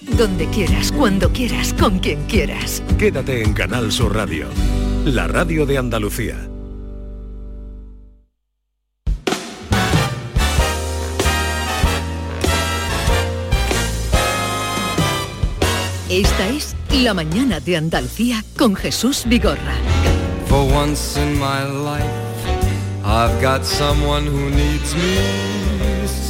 Donde quieras, cuando quieras, con quien quieras. Quédate en Canal Sur Radio, la radio de Andalucía. Esta es La mañana de Andalucía con Jesús Vigorra. For once in my life, I've got someone who needs me,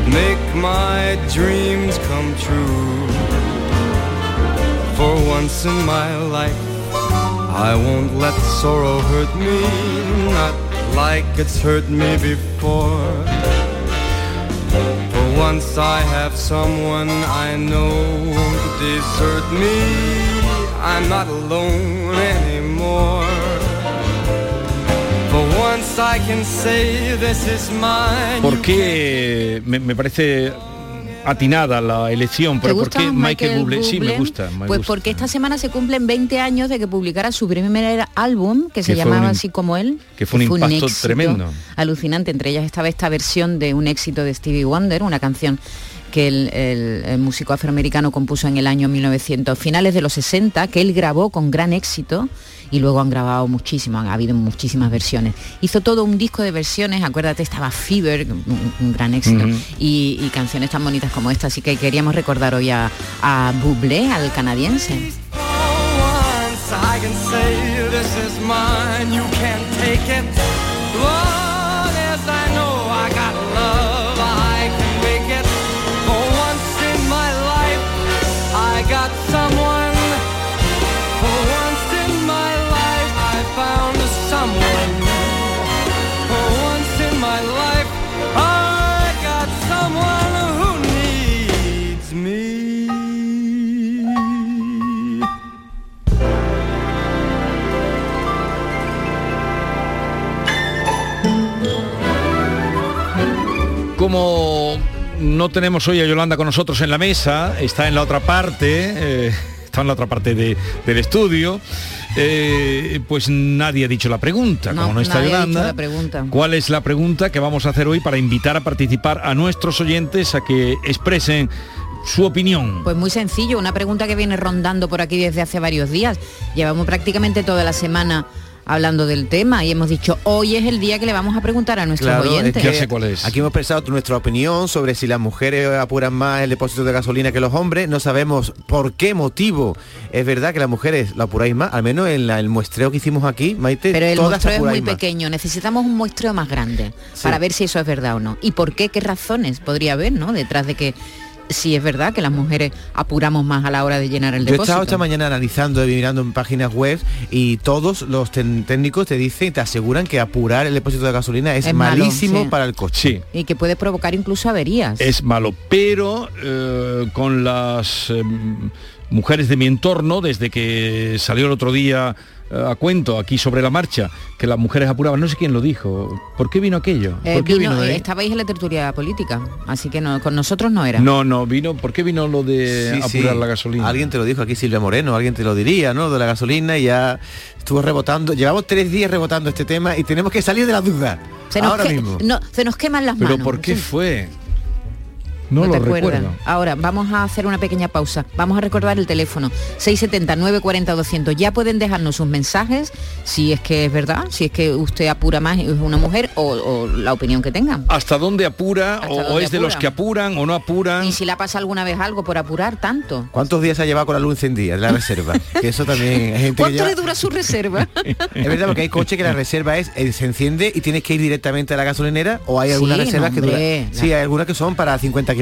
could make my dreams come true. For once in my life, I won't let sorrow hurt me, not like it's hurt me before. For once I have someone I know won't desert me. I'm not alone anymore. ¿Por qué me, me parece atinada la elección? ¿Te Pero ¿por qué Michael, Bublé? Sí, me gusta. me Pues gusta. porque esta semana se cumplen 20 años de que publicara su primer álbum, que se Que llamaba un- así como él. que fue un impacto tremendo. Alucinante. Entre ellas estaba esta versión de un éxito de Stevie Wonder, una canción que el, el- el músico afroamericano compuso en el año 1900, finales de los 60, que él grabó con gran éxito y luego han grabado muchísimas, ha habido muchísimas versiones. Hizo todo un disco de versiones, acuérdate, estaba Fever, un, un gran éxito, y, y canciones tan bonitas como esta, así que queríamos recordar hoy a, a Bublé, al canadiense. once I can say this is mine, you can't take it. Long Como no tenemos hoy a Yolanda con nosotros en la mesa, está en la otra parte, eh, está en la otra parte de- del estudio, eh, pues nadie ha dicho la pregunta. Como no está Yolanda, la pregunta. ¿cuál es la pregunta que vamos a hacer hoy para invitar a participar a nuestros oyentes a que expresen su opinión? Pues muy sencillo, una pregunta que viene rondando por aquí desde hace varios días. Llevamos prácticamente toda la semana hablando del tema y hemos dicho hoy es el día que le vamos a preguntar a nuestros Claro, oyentes. es que Aquí hemos pensado nuestra opinión sobre si las mujeres apuran más el depósito de gasolina que los hombres. No sabemos por qué motivo. Es verdad que las mujeres lo apuráis más, al menos en la- el muestreo que hicimos aquí, Maite, Pero el todas muestreo es muy más. pequeño, necesitamos un muestreo más grande Sí. para ver si eso es verdad o no. ¿Y por qué? ¿Qué razones podría haber, no? Detrás de que si es verdad que las mujeres apuramos más a la hora de llenar el Yo he depósito. estado esta mañana analizando y mirando en páginas web y todos los técnicos te dicen, te aseguran que apurar el depósito de gasolina es, Es malo, malísimo sí. para el coche. Y que puede provocar incluso averías. Es malo, pero eh, con las eh, mujeres de mi entorno, desde que salió el otro día eh, a cuento aquí sobre la marcha, que las mujeres apuraban, no sé quién lo dijo, ¿por qué vino aquello? Eh, ¿Por qué vino- vino de eh, estabais en la tertulia política, así que no, con nosotros no era. No, no, vino, ¿por qué vino lo de Sí, apurar sí. la gasolina? Alguien te lo dijo aquí, Silvia Moreno, alguien te lo diría, ¿no? De la gasolina y ya estuvo rebotando. Llevamos tres días rebotando este tema y tenemos que salir de la duda. Se nos, Ahora que- mismo. no, se nos queman las ¿Pero manos. por qué Sí. fue? No, te lo acuerdas. recuerdo. Ahora, vamos a hacer una pequeña pausa. Vamos a recordar el teléfono 670-940-200. Ya pueden dejarnos sus mensajes, si es que es verdad, si es que usted apura más y es una mujer o, o la opinión que tengan. ¿Hasta dónde apura? ¿Hasta o, dónde es de los que apuran o no apuran? Y si le pasa alguna vez algo por apurar tanto. ¿Cuántos días ha llevado con la luz encendida en la reserva? que eso también hay gente que ¿Cuánto lleva- le dura su reserva? Es verdad porque hay coches que la reserva es eh, se enciende y tienes que ir directamente a la gasolinera o hay Sí, algunas no, reservas que duran. Sí, hay algunas que son para 50 kilómetros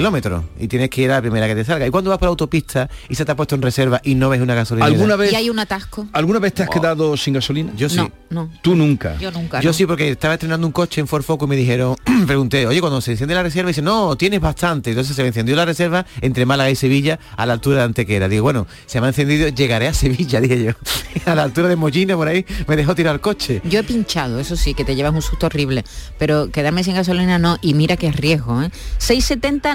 y tienes que ir a la primera que te salga. Y cuando vas por la autopista y se te ha puesto en reserva y no ves una gasolinera. ¿Alguna vez, y hay un atasco. ¿Alguna vez te has quedado sin gasolina? Yo sí. No. no. Tú nunca. Yo nunca. Yo no. sí, porque estaba estrenando un coche en Ford Focus y me dijeron, pregunté, oye, cuando se enciende la reserva, dice, no, tienes bastante. Entonces se me encendió la reserva entre Málaga y Sevilla a la altura de Antequera. Digo, bueno, se me ha encendido, llegaré a Sevilla, dije yo. a la altura de Mollina, por ahí, me dejó tirar el coche. Yo he pinchado, eso sí, que te llevas un susto horrible, pero quedarme sin gasolina no, y mira que es riesgo, ¿eh? 670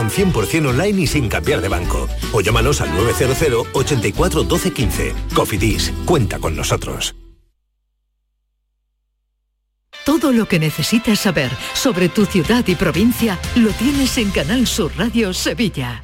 100% online y sin cambiar de banco. O llámanos al 900 84 12 15. Cofidis, cuenta con nosotros. Todo lo que necesitas saber sobre tu ciudad y provincia lo tienes en Canal Sur Radio Sevilla.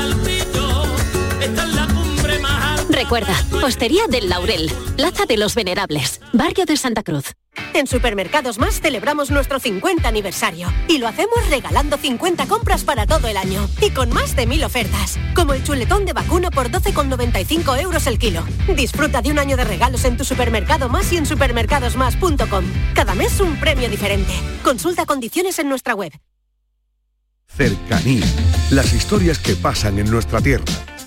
Recuerda, Hostería del Laurel, Plaza de los Venerables, Barrio de Santa Cruz. En Supermercados Más celebramos nuestro 50 aniversario y lo hacemos regalando 50 compras para todo el año y con más de mil ofertas, como el chuletón de vacuno por 12,95 euros el kilo. Disfruta de un año de regalos en tu supermercado más y en supermercadosmás.com. Cada mes un premio diferente. Consulta condiciones en nuestra web. Cercanía. Las historias que pasan en nuestra tierra.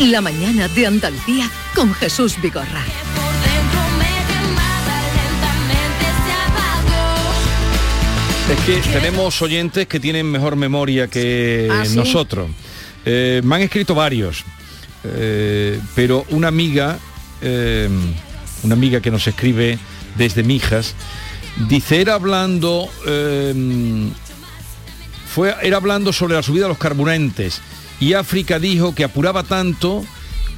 La mañana de Andalucía con Jesús Vigorra. Es que tenemos oyentes que tienen mejor memoria que ¿Ah, sí? nosotros. Eh, me han escrito varios, eh, pero una amiga, eh, una amiga que nos escribe desde Mijas, dice, era hablando, fue, era hablando sobre la subida de los carburantes y África dijo que apuraba tanto,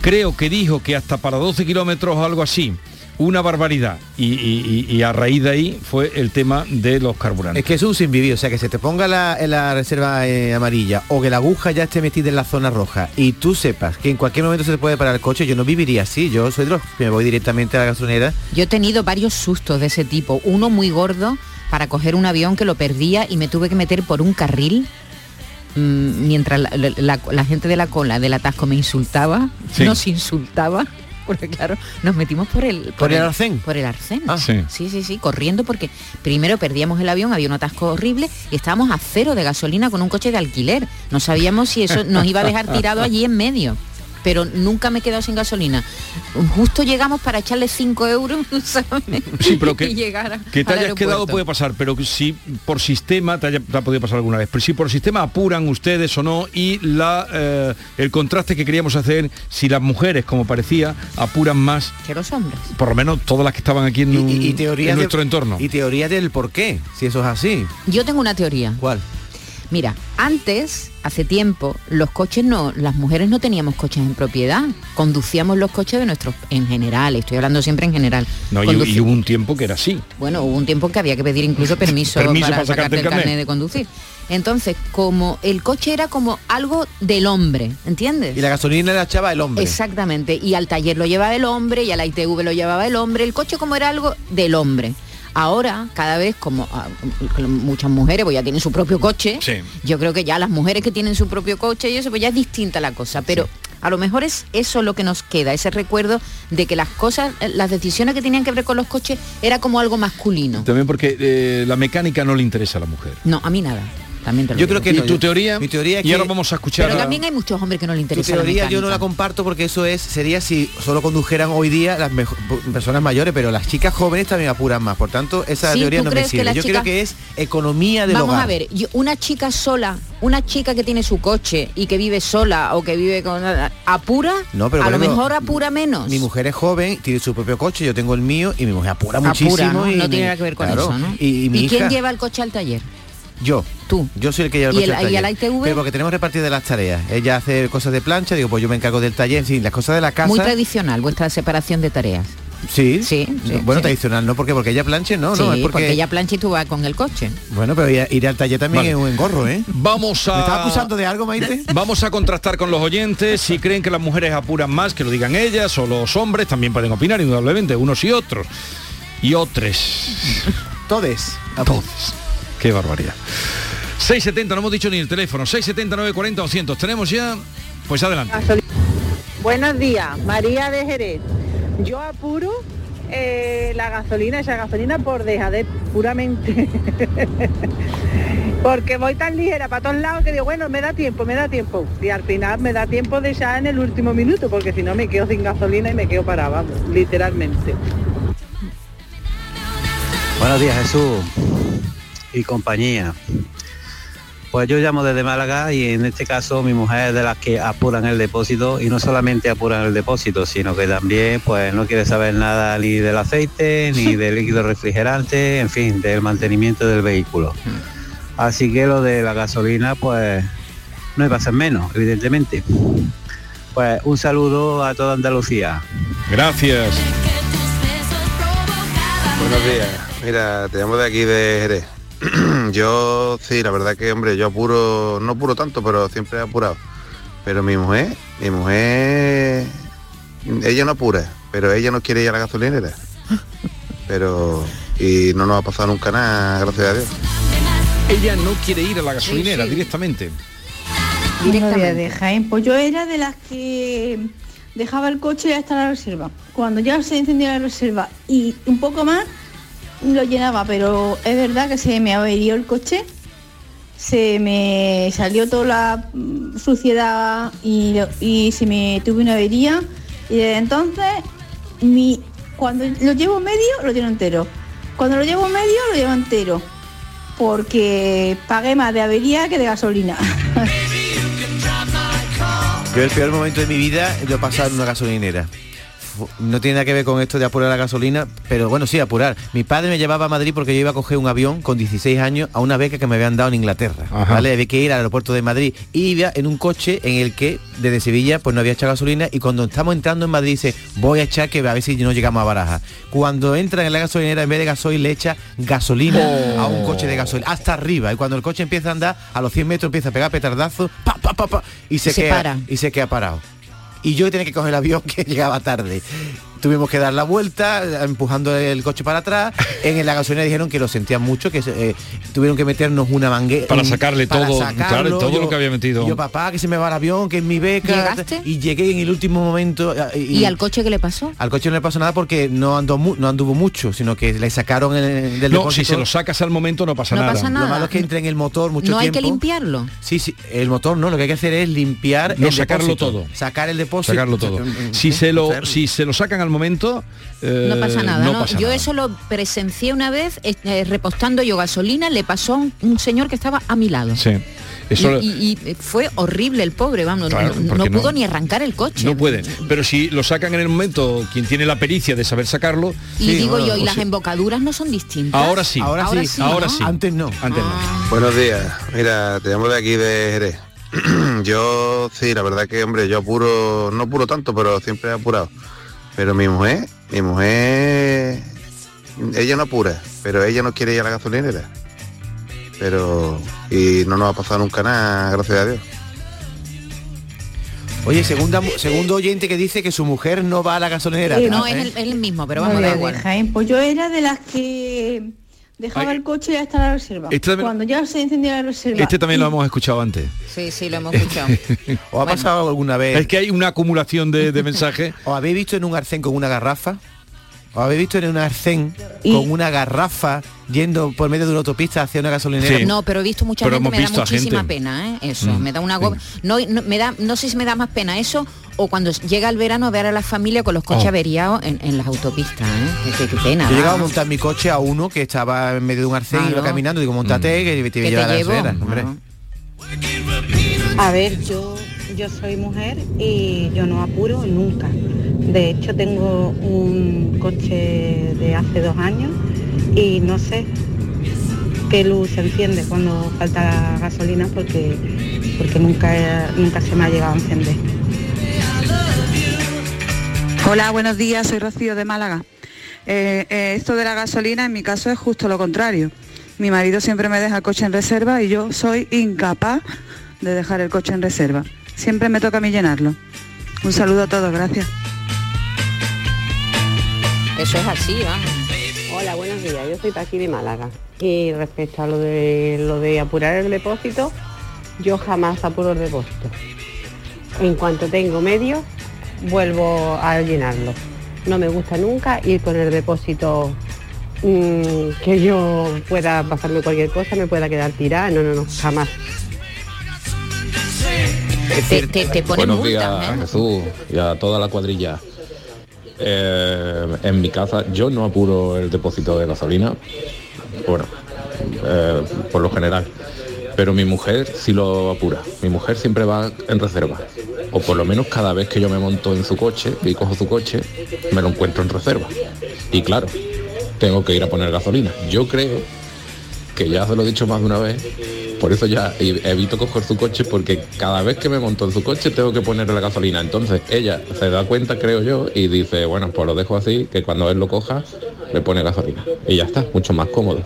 creo que dijo que hasta para 12 kilómetros o algo así. Una barbaridad. Y, y- y- y a raíz de ahí fue el tema de los carburantes. Es que es un sin vivir, o sea, que se te ponga la, en la reserva eh, amarilla o que la aguja ya esté metida en la zona roja y tú sepas que en cualquier momento se te puede parar el coche, yo no viviría así, yo soy de los que me voy directamente a la gasolinera. Yo he tenido varios sustos de ese tipo. Uno muy gordo para coger un avión que lo perdía y me tuve que meter por un carril mm, mientras la, la- la- la gente de la cola del atasco me insultaba, Sí. nos insultaba. Porque claro, nos metimos por el ¿Por el arcén? Por el arcén. Ah. Sí. sí, sí, sí, corriendo porque primero perdíamos el avión, había un atasco horrible y estábamos a cero de gasolina con un coche de alquiler. No sabíamos si eso nos iba a dejar tirado allí en medio. Pero nunca me he quedado sin gasolina. Justo llegamos para echarle 5 euros, ¿sabes? Sí, pero que, y llegar a- que te hayas quedado puede pasar, pero que si por sistema te, haya, te ha podido pasar alguna vez, pero si por sistema apuran ustedes o no y la, eh, el contraste que queríamos hacer, si las mujeres, como parecía, apuran más, Que los hombres. por lo menos todas las que estaban aquí en, un- Y, y teoría en de- nuestro entorno. Y teoría del por qué, si eso es así. Yo tengo una teoría. ¿Cuál? Mira, antes, hace tiempo, los coches no, las mujeres no teníamos coches en propiedad. Conducíamos los coches de nuestros, en general, estoy hablando siempre en general. No, y, hubo un tiempo que era así. Bueno, hubo un tiempo en que había que pedir incluso permiso, Permiso para, para sacarte el el carnet. carnet. de conducir. Entonces, como el coche era como algo del hombre, ¿entiendes? Y la gasolina la echaba el hombre. Exactamente, y al taller lo llevaba el hombre y a la ITV lo llevaba el hombre, el coche como era algo del hombre. Ahora, cada vez como ah, muchas mujeres pues ya tienen su propio coche, Sí. yo creo que ya las mujeres que tienen su propio coche y eso, pues ya es distinta la cosa, pero a lo mejor es eso lo que nos queda, ese recuerdo de que las cosas, eh, las decisiones que tenían que ver con los coches era como algo masculino. También porque eh, la mecánica no le interesa a la mujer. No, a mí nada. También te lo Yo creo que ¿Y no, tu yo- teoría? Mi teoría es y que ahora vamos a escuchar Pero también hay muchos hombres que no le tu interesa la teoría yo no la comparto porque eso es sería si solo condujeran hoy día las mejo- personas mayores, pero las chicas jóvenes también apuran más. Por tanto, esa Sí, teoría ¿tú no me sirve. Yo chicas- creo que es economía del Vamos hogar. a ver, yo- una chica sola, una chica que tiene su coche y que vive sola o que vive con apura, No, pero a lo ejemplo, mejor apura menos. Mi mujer es joven, tiene su propio coche, yo tengo el mío y mi mujer apura, muchísimo. ¿no? y No tiene nada que ver con claro, eso, ¿no? Y, y mi quién hija- lleva el coche al taller? Yo. Tú. Yo soy el que lleva el ¿Y el- al y a taller. la ITV? Pero porque tenemos repartidas las tareas. Ella hace cosas de plancha, digo, pues yo me encargo del taller, en fin, las cosas de la casa. Muy tradicional vuestra separación de tareas. Sí, Sí, sí, bueno, sí. tradicional, no porque porque ella planche, no, sí, no, es porque, porque ella plancha y tú vas con el coche. Bueno, pero ir, al taller también Vale. es un engorro, ¿eh? Vamos a... ¿Me estás acusando de algo, Maite? Vamos a contrastar con los oyentes si creen que las mujeres apuran más, que lo digan ellas, o los hombres también pueden opinar, indudablemente, unos y otros. Y otros. Todes. Todos. Qué barbaridad. 670, no hemos dicho ni el teléfono. 670 940 200. Tenemos ya. Pues adelante. Buenos días, María de Jerez. Yo apuro eh, la gasolina, esa gasolina por dejadez, puramente. Porque voy tan ligera para todos lados que digo, bueno, me da tiempo, me da tiempo. Y al final me da tiempo de echar en el último minuto, porque si no me quedo sin gasolina y me quedo parada, vamos, literalmente. Buenos días Jesús y compañía. Pues yo llamo desde Málaga y en este caso mi mujer es de las que apuran el depósito y no solamente apuran el depósito, sino que también pues no quiere saber nada ni del aceite, ni del líquido refrigerante, en fin, del mantenimiento del vehículo. Así que lo de la gasolina pues no iba a ser menos, evidentemente. Pues un saludo a toda Andalucía. Gracias. Buenos días. Mira, te llamo de aquí de Jerez. yo sí, la verdad que, hombre, yo apuro, no apuro tanto, pero siempre he apurado. Pero mi mujer, mi mujer, ella no apura, pero ella no quiere ir a la gasolinera. Pero, y no nos ha pasado nunca nada, gracias a Dios. Ella no quiere ir a la gasolinera Sí, sí. directamente. Días de Jaén. Pues yo era de las que dejaba el coche hasta la reserva. Cuando ya se encendía la reserva y un poco más, lo llenaba, pero es verdad que se me averió el coche, se me salió toda la mm, suciedad y, se me tuve una avería y desde entonces mi, cuando lo llevo medio lo lleno entero. Cuando lo llevo medio lo llevo entero. Porque pagué más de avería que de gasolina. Yo el peor momento de mi vida lo pasado en una gasolinera. No tiene nada que ver con esto de apurar la gasolina, pero bueno, sí, apurar. Mi padre me llevaba a Madrid porque yo iba a coger un avión con 16 años a una beca que me habían dado en Inglaterra. Ajá. ¿vale? Había que ir al aeropuerto de Madrid. Y iba en un coche en el que desde Sevilla pues no había echado gasolina y cuando estamos entrando en Madrid dice, voy a echar que a ver si no llegamos a Baraja. Cuando entra en la gasolinera, en vez de gasoil le echa gasolina Oh. a un coche de gasoil hasta arriba. Y cuando el coche empieza a andar, a los 100 metros empieza a pegar petardazos, pa, pa, pa, pa, y se, Se queda, para. y se queda parado. Y yo tenía que coger el avión que llegaba tarde. Tuvimos que dar la vuelta empujando el coche para atrás. En la gasolina dijeron que lo sentían mucho, que eh, tuvieron que meternos una manguera para sacarle todo, claro, todo Yo- lo que había metido. Yo, papá, que se me va el avión, que es mi beca. ¿Llegaste? Y llegué en el último momento. eh, ¿Y al coche qué le pasó? al coche no le pasó nada porque no andó mu- no anduvo mucho, sino que le sacaron el, del no, depósito. si se lo sacas al momento no pasa No nada. pasa Lo nada. malo es que entra en el motor mucho no hay tiempo. que limpiarlo. Sí, sí, el motor no, lo que hay que hacer es limpiar No el sacarlo depósito. todo. Sacar el depósito. Sacarlo todo. Si se lo, si se lo sacan al momento, eh, No pasa nada, no ¿no? pasa Yo nada. eso lo presencié una vez eh, eh, repostando yo gasolina, le pasó a un, un señor que estaba a mi lado. Sí. Eso y, y- y fue horrible el pobre, vamos, Claro, no, pudo no- ni arrancar el coche. no puede. Pero si lo sacan en el momento, quien tiene la pericia de saber sacarlo. Y digo yo, y pues las sí. embocaduras no son distintas. Ahora sí. Ahora, sí, ahora ¿no? sí. Antes no. Antes no. Buenos días. Mira, te llamo de aquí de Jerez. yo sí, la verdad que, hombre, yo apuro, no apuro tanto, pero siempre he apurado. Pero mi mujer, mi mujer, ella no apura, pero ella no quiere ir a la gasolinera. Pero, y no nos ha pasado nunca nada, gracias a Dios. Oye, segunda, segundo oyente que dice que su mujer no va a la gasolinera. no, ¿eh? es el, es el mismo, pero vamos, da igual. de Jaén. Pues yo era de las que dejaba Ay. el coche hasta la reserva. Este también- Cuando ya se encendía la reserva. Este también lo hemos escuchado antes. Sí, sí, lo hemos escuchado. ¿O ha pasado alguna vez? Es que hay una acumulación de, de mensajes. ¿O habéis visto en un arcén con una garrafa? ¿O habéis visto en un arcén con una garrafa yendo por medio de una autopista hacia una gasolinera? No, pero he visto mucha Pero gente, me da muchísima gente. pena, ¿eh? Eso, Mm. me da una go- no, no, me da, no sé si me da más pena eso o cuando llega el verano ver a la familia con los coches Oh. averiados en, en las autopistas, ¿eh? Qué, qué- qué pena. Yo llegaba a montar mi coche a uno que estaba en medio de un arcén y iba caminando. Digo, montate, que te Que voy a te llevar a la llevo. gasolinera, hombre. A ver, yo, yo soy mujer y yo no apuro nunca. De hecho, tengo un coche de hace dos años y no sé qué luz se enciende cuando falta gasolina porque, porque nunca, nunca se me ha llegado a encender. Hola, buenos días, soy Rocío de Málaga. Eh, eh, esto de la gasolina en mi caso es justo lo contrario. Mi marido siempre me deja el coche en reserva y yo soy incapaz de dejar el coche en reserva. Siempre me toca a mí llenarlo. Un saludo a todos, gracias. Eso es así, vamos. Hola, buenos días. Yo soy Paqui de Málaga. Y respecto a lo de lo de apurar el depósito, yo jamás apuro el depósito. En cuanto tengo medio, vuelvo a llenarlo. No me gusta nunca ir con el depósito mm, que yo pueda pasarme cualquier cosa, me pueda quedar tirada. No, no, no, jamás. Te, te, te ponen Buenos multas, días, ¿eh? Jesús, y a toda la cuadrilla. Eh, en mi casa yo no apuro el depósito de gasolina, bueno, eh, por lo general, pero mi mujer sí lo apura. Mi mujer siempre va en reserva, o por lo menos cada vez que yo me monto en su coche y cojo su coche, me lo encuentro en reserva. Y claro, tengo que ir a poner gasolina. Yo creo que ya se lo he dicho más de una vez, por eso ya e- evito coger su coche porque cada vez que me monto en su coche tengo que ponerle la gasolina. Entonces ella se da cuenta, creo yo, y dice, bueno, pues lo dejo así, que cuando él lo coja, le pone gasolina. Y ya está, mucho más cómodo.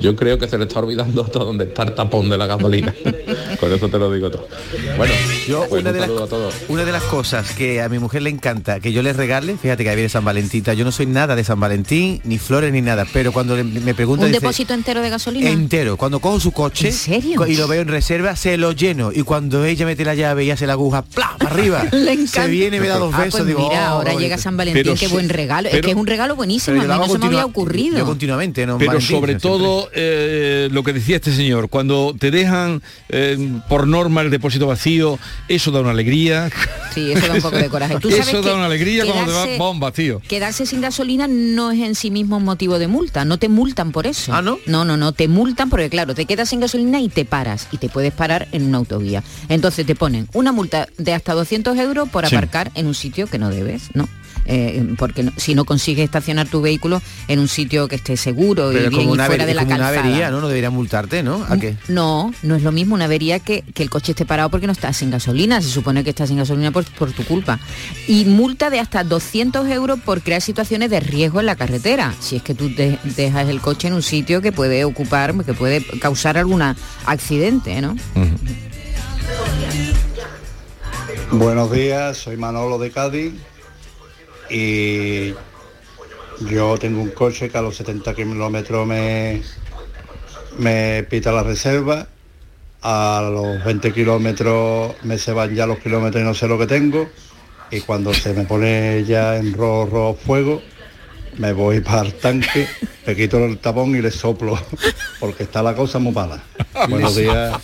Yo creo que se le está olvidando hasta dónde está el tapón de la gasolina. Con eso te lo digo todo. Bueno, Yo pues una, un de las, saludo a todos. una de las cosas que a mi mujer le encanta que yo le regale, fíjate que ahí viene San Valentín, yo no soy nada de San Valentín, ni flores ni nada, pero cuando le- me pregunta Un dice, depósito entero de gasolina. entero, cuando cojo su coche co- y lo veo en reserva, se lo lleno y cuando ella mete la llave y hace la aguja, ¡plá! para arriba, Le encanta. se viene, me da dos Ah, besos, pues digo, mira, "Oh, ahora llega bonito". San Valentín, Pero qué buen regalo. es que es un regalo buenísimo, a mí no se me había ocurrido. Yo continuamente, ¿no? Pero Valentín, sobre todo eh, lo que decía este señor, cuando te dejan eh, por norma el depósito vacío, eso da una alegría. Sí, eso da un poco de coraje. Tú sabes eso da una alegría cuando te quedarse- va bomba vacío. Quedarse sin gasolina no es en sí mismo un motivo de multa, no te multan por eso. Ah, no. No, no, no, te multan porque claro, te quedas sin gasolina y te paras y te puedes parar en una autovía. Entonces te ponen una multa de hasta 200 euros por Sí. aparcar en un sitio que no debes, ¿no? Eh, porque no- si no consigues estacionar tu vehículo en un sitio que esté seguro Pero y bien y fuera de la como una calzada. avería, ¿no? No debería multarte, ¿no? ¿A qué? No, no es lo mismo una avería que, que el coche esté parado porque no estás sin gasolina. Se supone que estás sin gasolina por, por tu culpa. Y multa de hasta 200 euros por crear situaciones de riesgo en la carretera. Si es que tú de- dejas el coche en un sitio que puede ocupar, que puede causar algún accidente, ¿no? Buenos días, soy Manolo de Cádiz Y yo tengo un coche que a los 70 kilómetros me, me pita la reserva, a los 20 kilómetros me se van ya los kilómetros y no sé lo que tengo, y cuando se me pone ya en rojo, rojo fuego, me voy para el tanque, le quito el tapón y le soplo, porque está la cosa muy mala. Buenos días.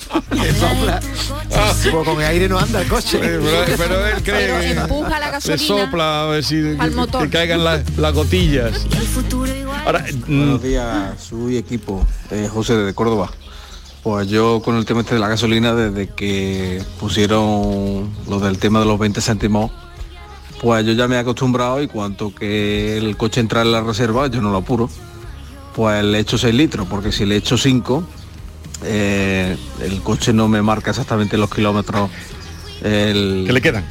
Pues con el aire no anda el coche. pero, pero él cree Pero que empuja la le gasolina sopla a ver si que, caigan las, las gotillas. Ahora, mm, Buenos días, su equipo, eh, José de Córdoba. Pues yo con el tema este de la gasolina, desde que pusieron lo del tema de los 20 céntimos, pues yo ya me he acostumbrado y cuanto que el coche entra en la reserva, yo no lo apuro. Pues le echo 6 litros, porque si le echo 5, eh, el coche no me marca exactamente los kilómetros el, que le quedan.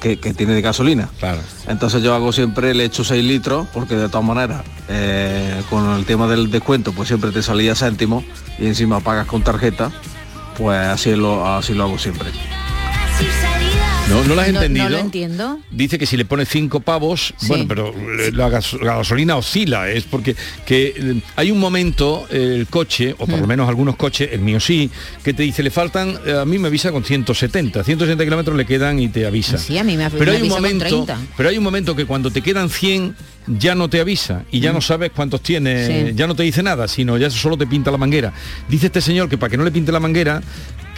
que, que tiene de gasolina. Claro. Entonces yo hago siempre, le echo 6 litros, porque de todas maneras, eh, con el tema del descuento, pues siempre te salía céntimo y encima pagas con tarjeta, pues así lo, así lo hago siempre. ¿No, ¿No lo has No- entendido? No, lo entiendo. Dice que si le pone cinco pavos, bueno, pero la, gas- la gasolina oscila, es porque que eh, hay un momento, eh, el coche, o por lo menos algunos coches, el mío sí, que te dice, le faltan, eh, a mí me avisa con 170, 160 kilómetros le quedan y te avisa. Sí, a mí me, pero me hay un con momento 30. pero hay un momento que cuando te quedan 100 ya no te avisa y ya no sabes cuántos tiene Sí. ya no te dice nada sino ya solo te pinta la manguera dice este señor que para que no le pinte la manguera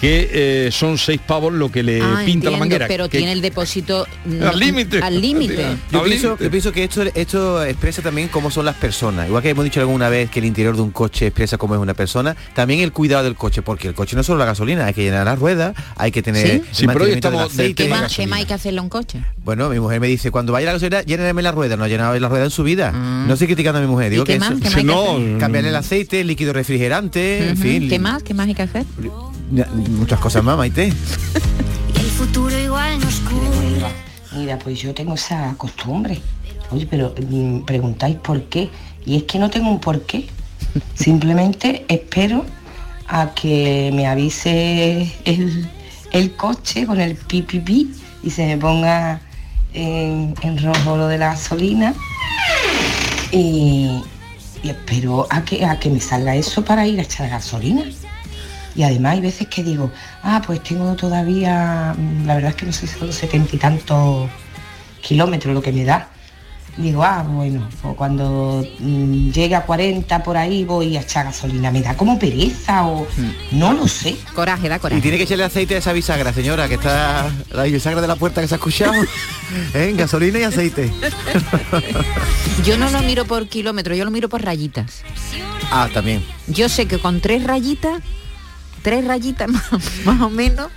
que eh, son seis pavos lo que le Ah, pinta entiendo, la manguera pero que- tiene el depósito no- Al límite. Al límite. Yo pienso, yo pienso que esto, esto expresa también cómo son las personas. Igual que hemos dicho alguna vez que el interior de un coche expresa cómo es una persona, también el cuidado del coche, porque el coche no es solo la gasolina, hay que llenar las ruedas, hay que tener ¿Sí? el Sí, pero hoy mantenimiento del estamos del aceite. ¿Qué más, qué más hay que hacerle a un coche? Bueno, mi mujer me dice, cuando vaya a la gasolina, lléname la rueda. No ha llenado la rueda en su vida. No estoy criticando a mi mujer. Digo Mm. qué que más? eso- ¿Qué más hay que no, cambiarle el aceite, el líquido refrigerante, en fin. ¿Qué más? ¿Qué más hay que hacer? Muchas cosas más, Maite. El futuro igual nos cura. Mira, pues yo tengo esa costumbre. Oye, pero mm, preguntáis por qué. Y es que no tengo un por qué. Simplemente espero a que me avise el, el coche con el pi pi pi y se me ponga en, en rojo lo de la gasolina. Y, y espero a que, a que me salga eso para ir a echar gasolina. Y además hay veces que digo, ah, pues tengo todavía, mm, la verdad es que no sé si son setenta y tantos kilómetros lo que me da. Digo, ah, bueno, pues cuando mm, llegue a 40 por ahí voy a echar gasolina. Me da como pereza o no lo sé. Coraje, da Y coraje. tiene que echarle aceite a esa bisagra, señora, que está la bisagra de la puerta que se ha escuchado. ¿Eh? Gasolina y aceite. Yo no lo miro por kilómetro, yo lo miro por rayitas. Ah, también. Yo sé que con tres rayitas, tres rayitas más, más o menos,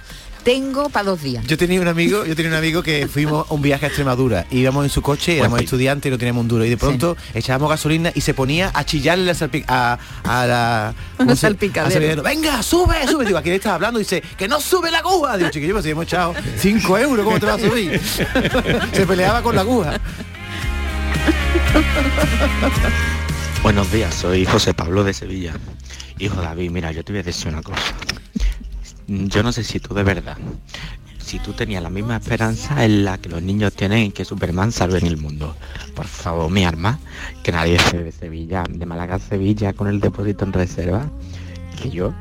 tengo para dos días. Yo tenía un amigo, yo tenía un amigo que fuimos a un viaje a Extremadura, íbamos en su coche, éramos estudiantes y no teníamos un duro y de pronto echábamos gasolina y se ponía a chillarle la a, a la ¿cómo se- salpicadero. al salpicadero. Venga, sube, sube. Digo, ¿a quién estaba hablando? Dice, que no sube la aguja. Digo, chiquillo, pues si hemos echado 5 euros, ¿cómo te va a subir? se peleaba con la aguja. Buenos días, soy José Pablo de Sevilla. Hijo David, mira, yo te voy a decir una cosa. Yo no sé si tú de verdad, si tú tenías la misma esperanza en la que los niños tienen en que Superman salve en el mundo. Por favor, mi arma, que nadie se de Sevilla, de Málaga a Sevilla con el depósito en reserva, que yo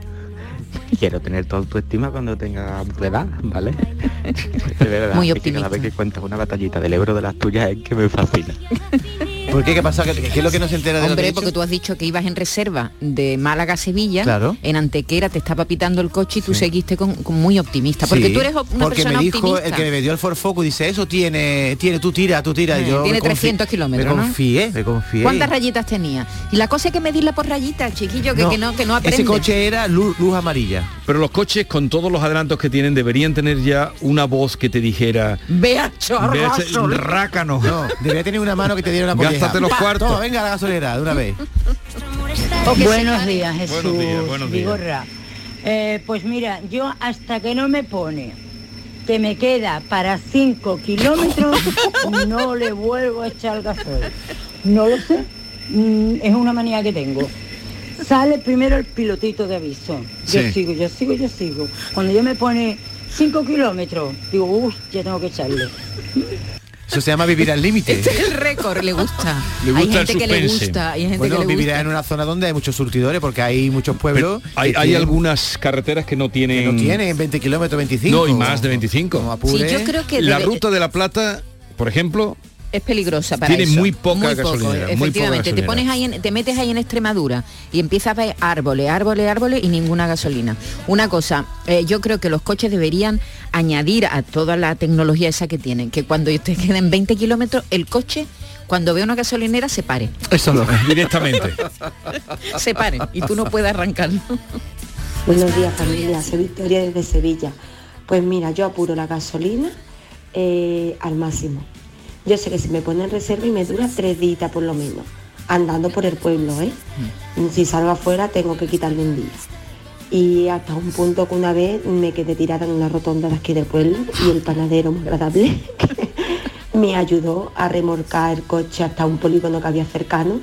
quiero tener toda tu estima cuando tenga tu edad, ¿vale? De verdad, Muy es que cada optimista. vez que cuentas una batallita del euro de las tuyas es que me fascina. ¿Por qué? ¿Qué pasa? ¿Qué, qué es lo que no se entera de lo que Hombre, porque tú has dicho que ibas en reserva de Málaga a Sevilla, Claro. en Antequera te estaba pitando el coche y tú seguiste con, con muy optimista. Porque Sí, tú eres una porque persona me dijo optimista. el que me vendió el Ford Focus dice eso tiene tiene tú tira tú tira Eh, yo tiene me confi- 300 kilómetros, me ¿no? confié me confié ¿Cuántas rayitas tenía? Y la cosa hay que medirla por rayitas, chiquillo, que que no, que no aprende. ese coche era luz, luz amarilla pero los coches con todos los adelantos que tienen deberían tener ya una voz que te dijera Ve a "Ve a ese rácano no debería tener una mano que te diera una Gástate los Pa, cuartos. toma, venga a la gasolera de una vez Buenos días, Jesús. Buenos días, buenos días. Vigorra. Eh, pues mira, yo hasta que no me pone que me queda para 5 kilómetros, no le vuelvo a echar gasoil. No lo sé. Mm, es una manía que tengo. Sale primero el pilotito de aviso. Yo Sí. sigo, yo sigo, yo sigo. Cuando yo me pone 5 kilómetros, digo, uff, ya tengo que echarle. Eso se llama vivir al límite. Este es el récord, le gusta. Le hay gusta el gente que le gusta, hay gente Bueno, que le vivirá gusta. en una zona donde hay muchos surtidores porque hay muchos pueblos. Hay, hay algunas carreteras que no tienen... que no tienen 20 kilómetros, 25. No, y más de 25. No apure. Sí, yo creo que La debe- ruta de la Plata, por ejemplo, es peligrosa para Tiene eso. muy poca poco, gasolinera, muy poca efectivamente te pones ahí en- te metes ahí en Extremadura y empiezas a ver árboles árboles árboles y ninguna gasolina una cosa eh, yo creo que los coches deberían añadir a toda la tecnología esa que tienen que cuando te queden 20 kilómetros el coche cuando ve una gasolinera se pare Eso lo directamente se pare y tú no puedes arrancarlo Buenos días familia, soy Victoria desde Sevilla. Pues mira, yo apuro la gasolina eh, al máximo. Yo sé que si me ponen reserva y me dura tres días por lo menos, andando por el pueblo, ¿eh? Si salgo afuera tengo que quitarle un día. Y hasta un punto que una vez me quedé tirada en una rotonda de aquí del pueblo y el panadero muy agradable me ayudó a remolcar el coche hasta un polígono que había cercano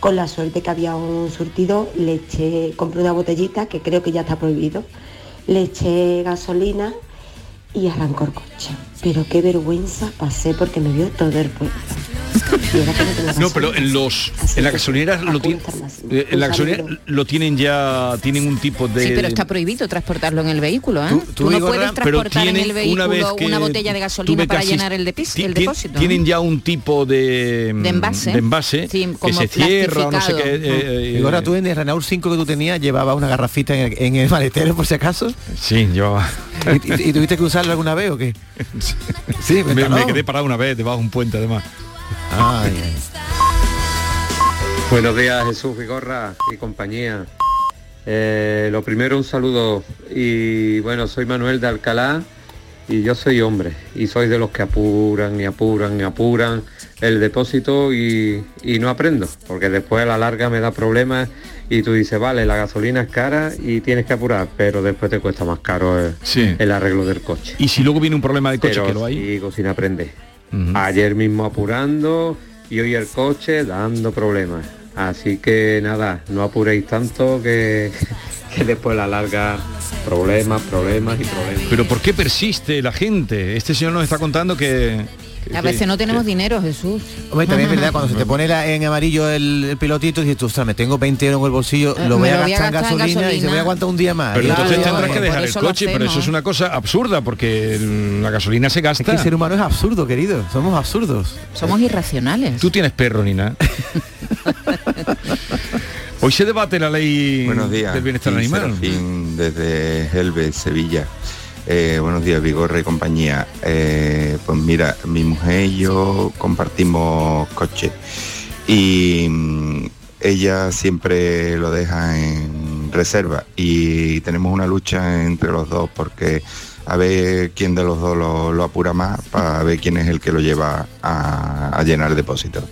con la suerte que había un surtido, le eché, compré una botellita que creo que ya está prohibido, le eché gasolina y arrancó el coche. Pero qué vergüenza pasé porque me vio todo el pueblo. Y no pero en los en la gasolinera lo tienen eh, en la gasolinera lo tienen ya tienen un tipo de sí pero está prohibido transportarlo en el vehículo ¿eh? Tú- tú, tú, no puedes pero transportar en el una vez vehículo que una botella de gasolina para llenar el, depósito tienen ya un tipo de De envase. de envase Sí, que como se cierra o no sé qué plastificado. eh, eh, Y ahora tú en el Renault 5 que tú tenías llevabas una garrafita en el, en el maletero por si acaso. sí yo ¿Y, y- y tuviste que usarlo alguna vez o qué? Sí, me, quedé parado una vez debajo de un puente además ay. Buenos días Jesús Vigorra y compañía. Eh, lo primero un saludo y bueno, soy Manuel de Alcalá y yo soy hombre y soy de los que apuran y apuran y apuran el depósito y, y no aprendo porque después a la larga me da problemas y tú dices, vale, la gasolina es cara y tienes que apurar, pero después te cuesta más caro el, Sí. el arreglo del coche. y si luego viene un problema de coche Pero que lo hay sigo sin aprender. Ayer mismo apurando y hoy el coche dando problemas. Así que nada, no apuréis tanto que, que después la larga problemas, problemas y problemas. pero por qué persiste la gente este señor nos está contando que- a veces no tenemos dinero Jesús Hombre, también es verdad, cuando se te pone la- en amarillo el, el pilotito, dices tú, ostras, me tengo 20 euros en el bolsillo, Eh, lo voy a lo voy a gastar en gastar en gasolina, y se voy a aguantar un día más. pero entonces claro, tendrás que dejar el coche pero eso es una cosa absurda porque la gasolina se Es que gasta el ser humano es absurdo, querido. Somos absurdos. somos irracionales tú tienes perro ni nada hoy se debate la ley Buenos días. del bienestar animal Serafín desde Helve, Sevilla. Eh, buenos días, Vigorra y compañía. Eh, pues mira, mi mujer y yo compartimos coche y mm, ella siempre lo deja en reserva y tenemos una lucha entre los dos porque a ver quién de los dos lo, lo apura más para ver quién es el que lo lleva a, a llenar el depósito.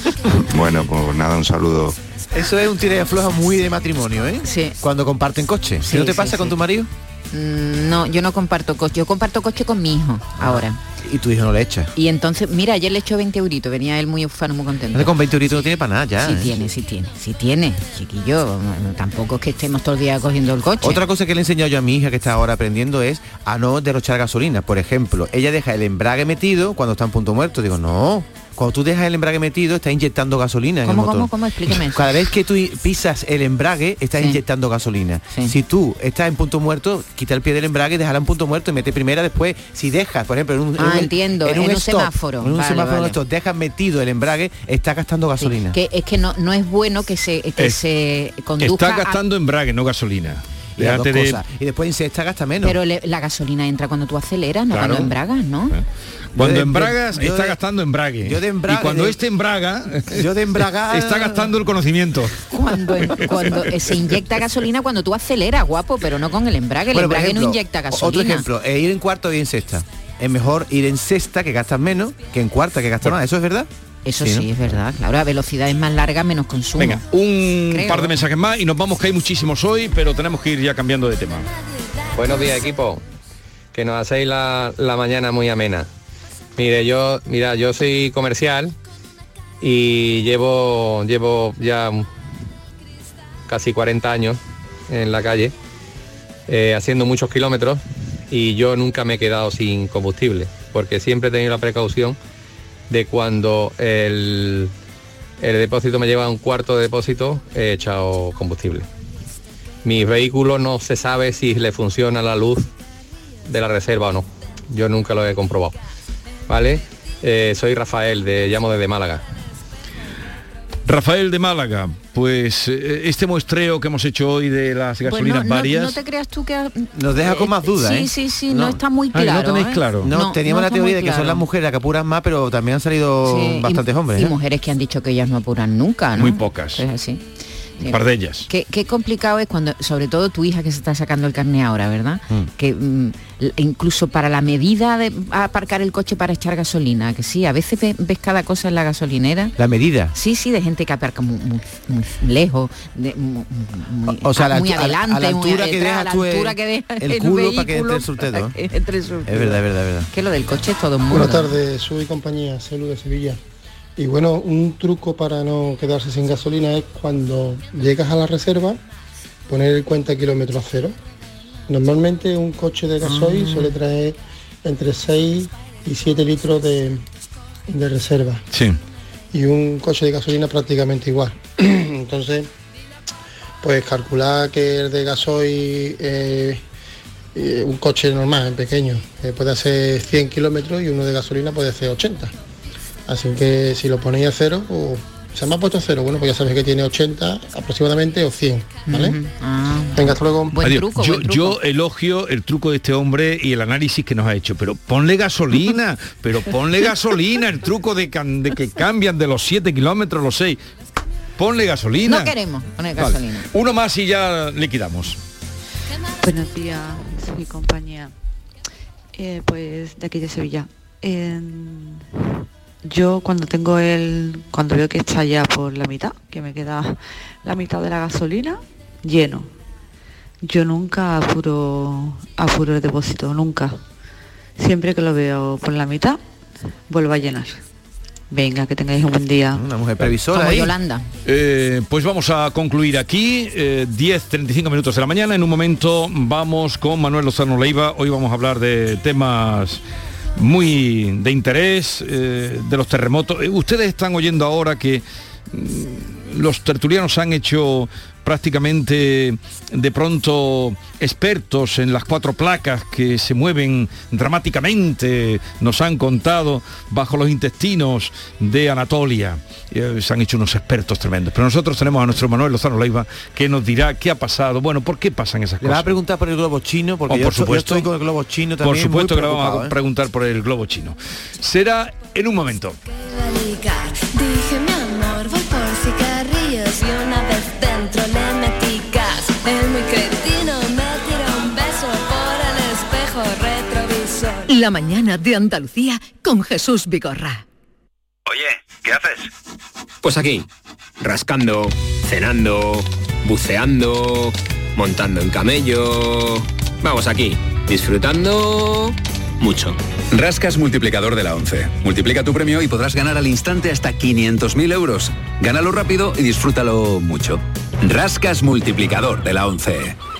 bueno, pues nada, un saludo. Eso es un tira y afloja muy de matrimonio, ¿eh? Sí. Cuando comparten coche. Sí, ¿No te sí, pasa con sí. tu marido? Mm, no yo no comparto coche yo comparto coche con mi hijo ahora Y tu hijo no le echa. y entonces mira ayer le echó 20 euritos venía él muy ufano muy contento Entonces con 20 euritos no tiene para nada ya. Sí ¿eh? tiene, sí tiene, sí tiene, chiquillo. no, Tampoco es que estemos todo el día cogiendo el coche. Otra cosa que le he enseñado yo a mi hija que está ahora aprendiendo es a no derrochar gasolina. Por ejemplo, ella deja el embrague metido cuando está en punto muerto. Digo, no. Cuando tú dejas el embrague metido, estás inyectando gasolina en el ¿Cómo, motor. cómo, cómo? Explíqueme eso. Cada vez que tú pisas el embrague, estás Sí. inyectando gasolina. Si tú estás en punto muerto, quita el pie del embrague, déjala en punto muerto y mete primera después. Si dejas, por ejemplo, en un, Ah, en un- entiendo, en un stop, semáforo. En un Vale, semáforo vale. dejas metido el embrague, estás gastando gasolina. Que es que no, no es bueno que se, que Es- se conduzca. está a- gastando embrague no gasolina Y las dos Déjate de- cosas. Y después en sexta gasta menos. pero le- la gasolina entra cuando tú aceleras, no Claro. cuando embragas, ¿no? Cuando embragas, de- está gastando embrague. yo de embrague- y cuando de- este embraga, yo de embragar- está gastando el conocimiento. Cuando, cuando eh, se inyecta gasolina cuando tú aceleras, guapo, pero no con el embrague. El Bueno, embrague no inyecta Otro gasolina. ejemplo, eh, ir en cuarto y en sexta. Es mejor ir en sexta que gastas menos que en cuarta que gastas más. ¿Eso es verdad? Eso Sí, sí, ¿no? es verdad. Claro, a velocidades más largas, menos consumo. Venga, un Creo. par de mensajes más y nos vamos que hay muchísimos hoy, pero tenemos que ir ya cambiando de tema. Buenos días equipo, que nos hacéis la, la mañana muy amena. Mire, yo, mira, yo soy comercial y llevo, llevo ya casi 40 años en la calle, eh, haciendo muchos kilómetros y yo nunca me he quedado sin combustible, porque siempre he tenido la precaución de cuando el, el depósito me lleva un cuarto de depósito, he echado combustible. Mi vehículo no se sabe si le funciona la luz de la reserva o no. Yo nunca lo he comprobado. ¿Vale? Eh, soy Rafael, de, llamo desde Málaga. Rafael de Málaga, pues eh, este muestreo que hemos hecho hoy de las Pues gasolinas no, no- varias... no te creas tú que... Nos deja con más dudas, Sí, ¿eh? sí, sí, no, está muy Ay, claro. no tenéis ¿eh? claro. No, teníamos la teoría de que son las mujeres las que apuran más, pero también han salido Sí, y- bastantes hombres. Y ¿eh? mujeres que han dicho que ellas no apuran nunca, ¿no? Muy pocas. Es así. Un par de ellas. Qué, qué complicado es cuando, sobre todo tu hija que se está sacando el carne ahora, ¿verdad? Mm. Que mm, incluso para la medida de aparcar el coche para echar gasolina, que sí, a veces ve- ves cada cosa en la gasolinera. La medida. Sí, sí, de gente que aparca muy, muy- muy lejos, de- muy, muy- O sea, a la muy a adelante, a la muy altura que detrás, dejas a la tú el- altura que deja el culo para que entre el surtidor. para que entre el surtidor. Es verdad, es verdad, es verdad. Que lo del coche es todo mundo. Buenas tardes, soy compañía, Celu de Sevilla. Y bueno, un truco para no quedarse sin gasolina es cuando llegas a la reserva, poner el cuenta kilómetros a cero. Normalmente un coche de gasoil Ah. suele traer entre 6 y 7 litros de, de reserva. Sí. Y un coche de gasolina prácticamente igual. Entonces, pues calcular que el de gasoil, eh, eh, un coche normal, pequeño, eh, puede hacer 100 kilómetros y uno de gasolina puede hacer 80. Así que si lo ponéis a cero, o se me ha puesto a cero, bueno, pues ya sabéis que tiene 80 aproximadamente o 100, ¿vale? Ah. Venga, hasta luego. Adiós. yo, yo elogio el truco de este hombre y el análisis que nos ha hecho, pero ponle gasolina, pero ponle gasolina, el truco de, can- de que cambian de los 7 kilómetros a los 6. Ponle gasolina. No queremos poner Vale. gasolina. Uno más y ya liquidamos. Buenos días, soy compañía. Eh, pues de aquí de Sevilla. En- yo cuando tengo el, cuando veo que está ya por la mitad, que me queda la mitad de la gasolina, lleno. Yo nunca apuro, apuro el depósito, nunca. Siempre que lo veo por la mitad, vuelvo a llenar. Venga, que tengáis un buen día. Una mujer previsora ahí. Eh, pues vamos a concluir aquí, eh, 10.35 minutos de la mañana. En un momento vamos con Manuel Lozano Leiva. Hoy vamos a hablar de temas muy de interés, eh, de los terremotos. Eh, Ustedes están oyendo ahora que mm, los tertulianos han hecho prácticamente de pronto expertos en las cuatro placas que se mueven dramáticamente, nos han contado bajo los intestinos de Anatolia. Eh, se han hecho unos expertos tremendos. Pero nosotros tenemos a nuestro Manuel Lozano Leiva que nos dirá qué ha pasado, bueno, por qué pasan esas Le vas cosas. a preguntar por el globo chino, porque Oh, yo, por estoy- yo supuesto. estoy con el globo chino Por también. supuesto muy que le vamos a ¿eh? preguntar por el globo chino. Será en un momento. La mañana de Andalucía con Jesús Vigorra. Oye, ¿qué haces? Pues aquí, rascando, cenando, buceando, montando en camello. Vamos aquí, disfrutando mucho. Rascas multiplicador de la 11. Multiplica tu premio y podrás ganar al instante hasta 500.000 euros. Gánalo rápido y disfrútalo mucho. Rascas multiplicador de la 11.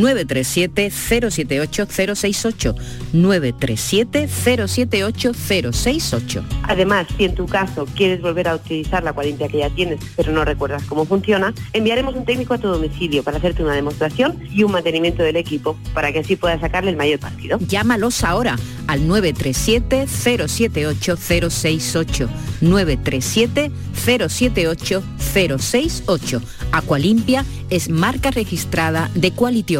937-078-068. 937-078-068. Además, si en tu caso quieres volver a utilizar la cuadrilla que ya tienes, pero no recuerdas cómo funciona, enviaremos un técnico a tu domicilio para hacerte una demostración y un mantenimiento del equipo para que así puedas sacarle el mayor partido. Llámalos ahora al 937-078-068. 937-078-068. Aqualimpia es marca registrada de Quality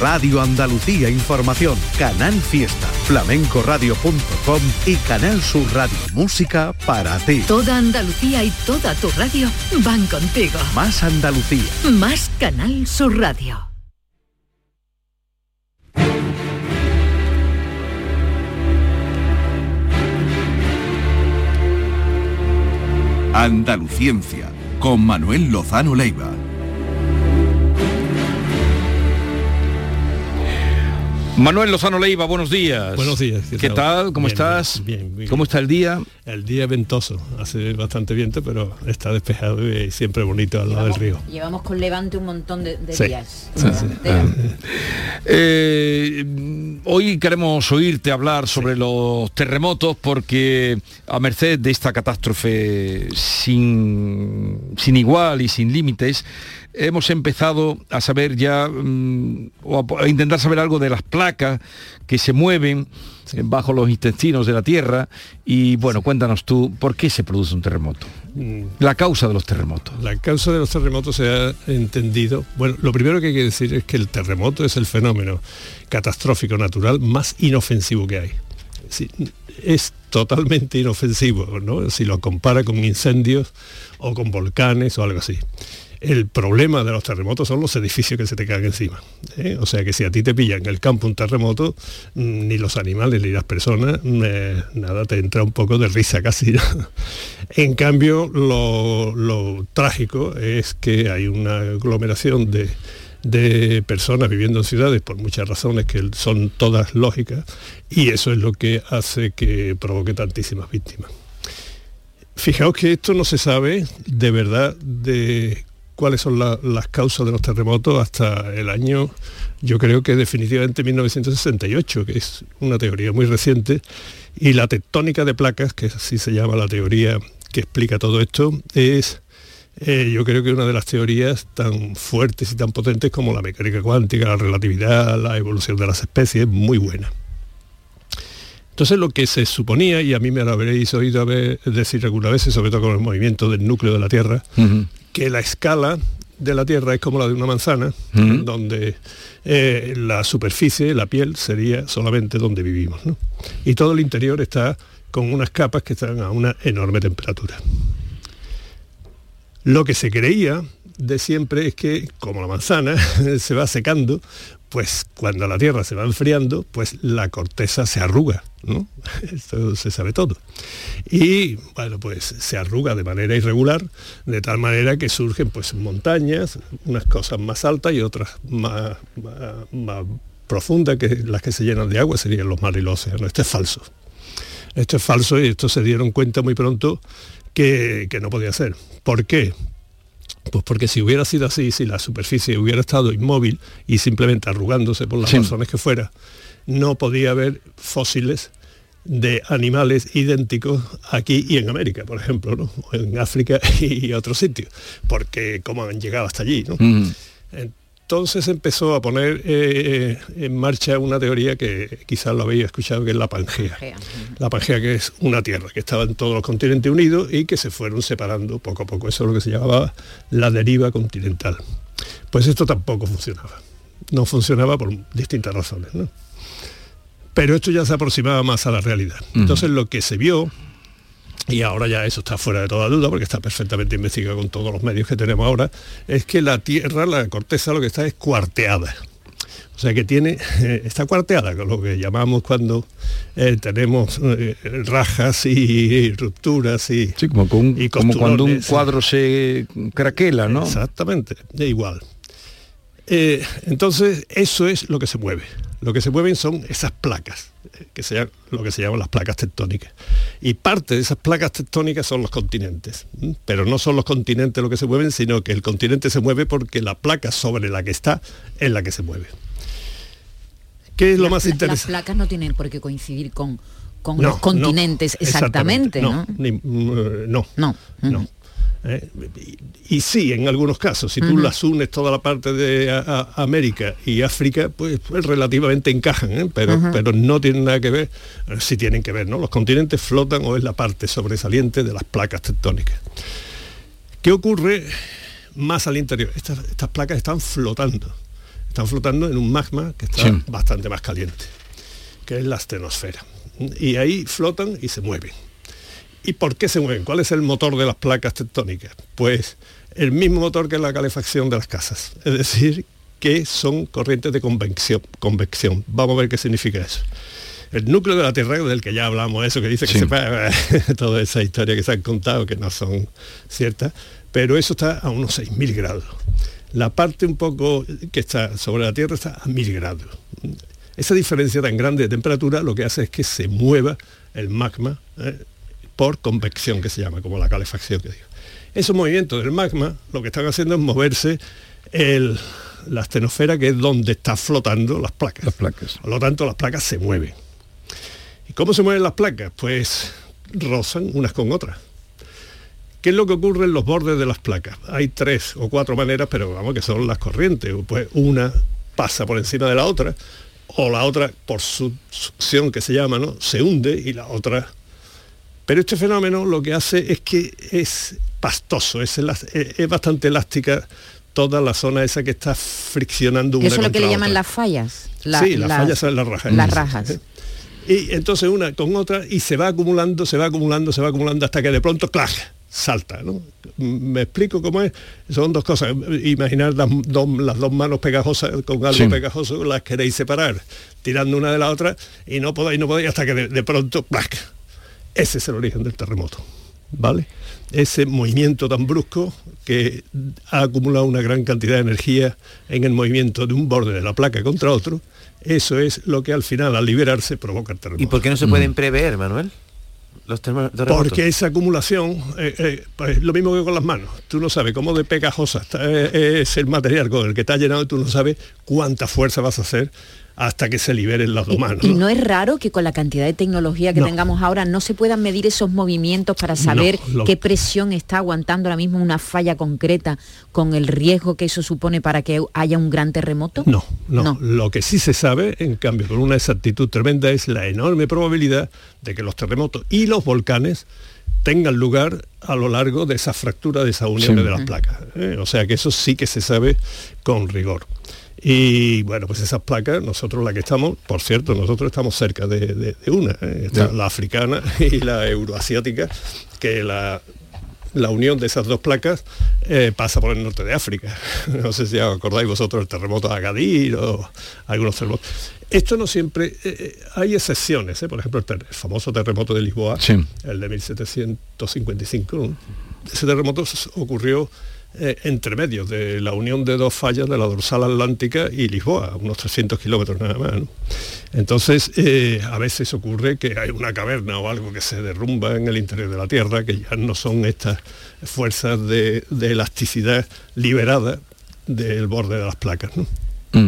Radio Andalucía Información, Canal Fiesta, flamencoradio.com y Canal Sur Radio Música para ti. Toda Andalucía y toda tu radio van contigo. Más Andalucía. Más Canal Sur Radio. Andaluciencia con Manuel Lozano Leiva. Manuel Lozano Leiva, buenos días. Buenos días. ¿Qué, tal? ¿Cómo Bien, estás? Bien, bien, ¿Cómo está el día? El día ventoso, hace bastante viento, pero está despejado y siempre bonito al lado del río. Llevamos con Levante un montón de, de Sí, días. sí, sí. Eh, hoy queremos oírte hablar sobre los terremotos porque a merced de esta catástrofe sin, sin igual y sin límites, hemos empezado a saber ya mm, o a, a intentar saber algo de las placas que se mueven eh, bajo los intestinos de la Tierra y bueno, cuéntanos tú, ¿por qué se produce un terremoto? Mm, La causa de los terremotos. La causa de los terremotos se ha entendido. Bueno, lo primero que hay que decir es que el terremoto es el fenómeno catastrófico natural más inofensivo que hay. Sí, es totalmente inofensivo, ¿no? Si lo compara con incendios o con volcanes o algo así. El problema de los terremotos son los edificios que se te caen encima. ¿eh? O sea que si a ti te pilla en el campo un terremoto, mm, ni los animales ni las personas, mm, eh, nada, te entra un poco de risa casi. ¿no? En cambio, lo, trágico es que hay una aglomeración de personas viviendo en ciudades por muchas razones que son todas lógicas y eso es lo que hace que provoque tantísimas víctimas. Fijaos que esto no se sabe de verdad de cuáles son la- las causas de los terremotos hasta el año, yo creo que definitivamente 1968, que es una teoría muy reciente, y la tectónica de placas, que así se llama la teoría que explica todo esto, es eh, yo creo que una de las teorías tan fuertes y tan potentes como la mecánica cuántica, la relatividad, la evolución de las especies, muy buena. Entonces lo que se suponía, y a mí me lo habréis oído decir algunas veces, sobre todo con el movimiento del núcleo de la Tierra, que la escala de la Tierra es como la de una manzana, donde eh, la superficie, la piel, sería solamente donde vivimos. ¿no? Y todo el interior está con unas capas que están a una enorme temperatura. Lo que se creía de siempre es que, como la manzana se va secando, pues cuando la Tierra se va enfriando, pues la corteza se arruga, ¿no? Esto se sabe todo. Y bueno, pues se arruga de manera irregular, de tal manera que surgen pues montañas, unas cosas más altas y otras más, profundas, que las que se llenan de agua serían los mares y los. Esto es falso. Esto es falso y esto se dieron cuenta muy pronto que, que no podía ser. ¿Por qué? Pues porque si hubiera sido así, si la superficie hubiera estado inmóvil y simplemente arrugándose por las Sí. razones que fuera, no podía haber fósiles de animales idénticos aquí y en América, por ejemplo, ¿no? O en África y otros sitios, porque cómo han llegado hasta allí, ¿no? Entonces empezó a poner eh, en marcha una teoría que quizás lo habéis escuchado, que es la Pangea. La Pangea que es una tierra que estaba en todos los continentes unidos y que se fueron separando poco a poco. Eso es lo que se llamaba la deriva continental. Pues esto tampoco funcionaba. No funcionaba por distintas razones. ¿no? Pero esto ya se aproximaba más a la realidad. Entonces lo que se vio, y ahora ya eso está fuera de toda duda porque está perfectamente investigado con todos los medios que tenemos ahora, es que la Tierra, la corteza, lo que está es cuarteada. O sea que tiene, eh, está cuarteada, con lo que llamamos cuando eh, tenemos eh, rajas y, y rupturas y, Sí, como, que un- y como cuando un cuadro se craquela, ¿no? Exactamente, de igual. Entonces, eso es lo que se mueve. Lo que se mueven son esas placas, que sean lo que se llaman las placas tectónicas. Y parte de esas placas tectónicas son los continentes. Pero no son los continentes lo que se mueven, sino que el continente se mueve porque la placa sobre la que está es la que se mueve. ¿Qué es lo Las más pla- Las interesante? placas no tienen por qué coincidir con, con No, los no, continentes exactamente, ¿no? No, ni- mm, no. No. no. Eh, y, y sí, en algunos casos, si tú las unes toda la parte de a- a- América y África, pues, pues relativamente encajan, ¿eh? pero, pero no tienen nada que ver, eh, sí tienen que ver, ¿no? Los continentes flotan o es la parte sobresaliente de las placas tectónicas. ¿Qué ocurre más al interior? Estas, estas placas están flotando, están flotando en un magma que está Sí. bastante más caliente, que es la astenosfera. Y ahí flotan y se mueven. ¿Y por qué se mueven? ¿Cuál es el motor de las placas tectónicas? Pues el mismo motor que la calefacción de las casas. Es decir, que son corrientes de convección. convección. Vamos a ver qué significa eso. El núcleo de la Tierra, del que ya hablamos, eso que dice que se toda esa historia que se han contado, que no son ciertas, pero eso está a unos 6.000 grados. La parte un poco que está sobre la Tierra está a 1.000 grados. Esa diferencia tan grande de temperatura lo que hace es que se mueva el magma ¿eh? Por convección, que se llama, como la calefacción que digo. Esos movimientos del magma lo que están haciendo es moverse el- la astenosfera, que es donde están flotando las placas. Las placas. Por lo tanto, las placas se mueven. ¿Y cómo se mueven las placas? Pues rozan unas con otras. ¿Qué es lo que ocurre en los bordes de las placas? Hay tres o cuatro maneras, pero vamos que son las corrientes. Pues una pasa por encima de la otra, o la otra por su succión que se llama, ¿no? Se hunde y la otra. Pero este fenómeno lo que hace es que es pastoso, es, elas- es- bastante elástica toda la zona esa que está friccionando una Eso es lo que le la llaman otra. las fallas. la- sí, las, fallas son las rajas. Las rajas. Y entonces una con otra y se va acumulando, se va acumulando, se va acumulando hasta que de pronto ¡clac! salta. ¿no? Me explico cómo es. Son dos cosas. Imaginar las dos, las dos manos pegajosas con algo Sí. pegajoso, las queréis separar, tirando una de la otra y no podéis, no podéis hasta que de, de pronto ¡plac! Ese es el origen del terremoto. ¿Vale? Ese movimiento tan brusco que ha acumulado una gran cantidad de energía en el movimiento de un borde de la placa contra otro, eso es lo que al final, al liberarse, provoca el terremoto. ¿Y por qué no se pueden prever, Manuel? Los. Porque esa acumulación, eh, eh, pues lo mismo que con las manos. Tú no sabes cómo de pegajosa está, eh, es el material con el que está llenado, tú no sabes cuánta fuerza vas a hacer hasta que se liberen las dos manos. Y ¿no? no es raro que con la cantidad de tecnología que No. tengamos ahora no se puedan medir esos movimientos para saber No, lo- qué presión está aguantando ahora mismo una falla concreta con el riesgo que eso supone para que haya un gran terremoto. No, no, Lo que sí se sabe, en cambio, con una exactitud tremenda, es la enorme probabilidad de que los terremotos y los volcanes tengan lugar a lo largo de esa fractura, de esa unión Sí. de las placas. ¿eh? O sea que eso sí que se sabe con rigor. Y bueno, pues esas placas, nosotros la que estamos, por cierto, nosotros estamos cerca de, de- de una, ¿eh? Está la africana y la euroasiática, que la, la unión de esas dos placas eh, pasa por el norte de África. No sé si acordáis vosotros del terremoto de Agadir o algunos terremotos. Esto no siempre, eh, hay excepciones, ¿eh? por ejemplo el, ter- el famoso terremoto de Lisboa, Sí. el de 1755. ¿no? Ese terremoto ocurrió eh, entre medios de la unión de dos fallas de la dorsal atlántica y Lisboa, unos 300 kilómetros nada más. Entonces, eh, a veces ocurre que hay una caverna o algo que se derrumba en el interior de la Tierra, que ya no son estas fuerzas de, elasticidad liberada del borde de las placas. Mm.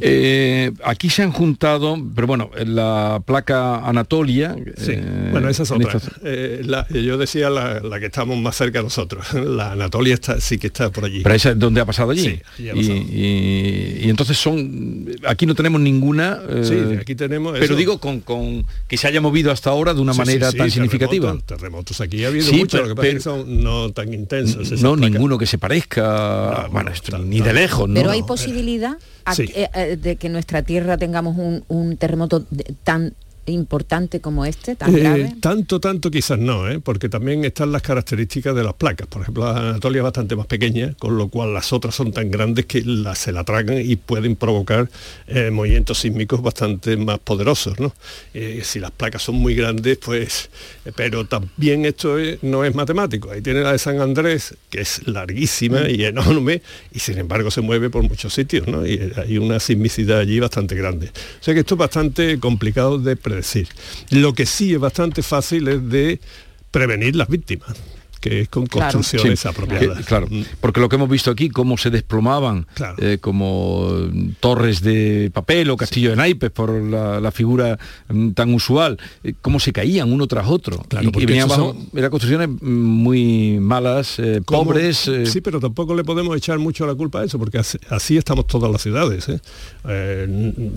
Eh, aquí se han juntado, pero bueno, la placa Anatolia. Sí, eh, bueno, esa es otra. esta- Eh, la- yo decía la, la que estamos más cerca nosotros. La Anatolia está, sí que está por allí. Pero esa es donde ha pasado allí. Sí, allí ha y, pasado. y- y entonces son. Aquí no tenemos ninguna. eh, Sí, aquí tenemos Pero eso. digo con, con que se haya movido hasta ahora de una Sí, manera sí, sí, tan significativa. Terremotos, terremotos aquí ha habido Sí, muchos, lo que pasa es pero- que son no tan intensos. No, placas. ninguno que se parezca. bueno, esto ni de lejos, ¿no? Pero hay posibilidad, Eh, eh, de que nuestra tierra tengamos un, un terremoto tan importante como este, tan Eh, grave? tanto, tanto quizás no, ¿eh? porque también están las características de las placas. Por ejemplo, la Anatolia es bastante más pequeña, con lo cual las otras son tan grandes que la- se la tragan y pueden provocar eh, movimientos sísmicos bastante más poderosos. ¿no? Eh, si las placas son muy grandes, pues... Pero también esto es- no es matemático. Ahí tiene la de San Andrés, que es larguísima y enorme, y sin embargo se mueve por muchos sitios, ¿no? Y hay una sismicidad allí bastante grande. O sea que esto es bastante complicado de predecir. Lo que sí es bastante fácil es de prevenir las víctimas, que es con construcciones Sí, apropiadas. claro, porque lo que hemos visto aquí, cómo se desplomaban eh, como mm, torres de papel o castillo de naipes por la, la figura mm, tan usual, eh, cómo se caían uno tras otro. Claro, y, y estos abajo, eran construcciones mm, muy malas, eh, ¿Cómo? pobres. eh, Sí, pero tampoco le podemos echar mucho la culpa a eso, porque así, así estamos todas las ciudades. ¿eh? Eh,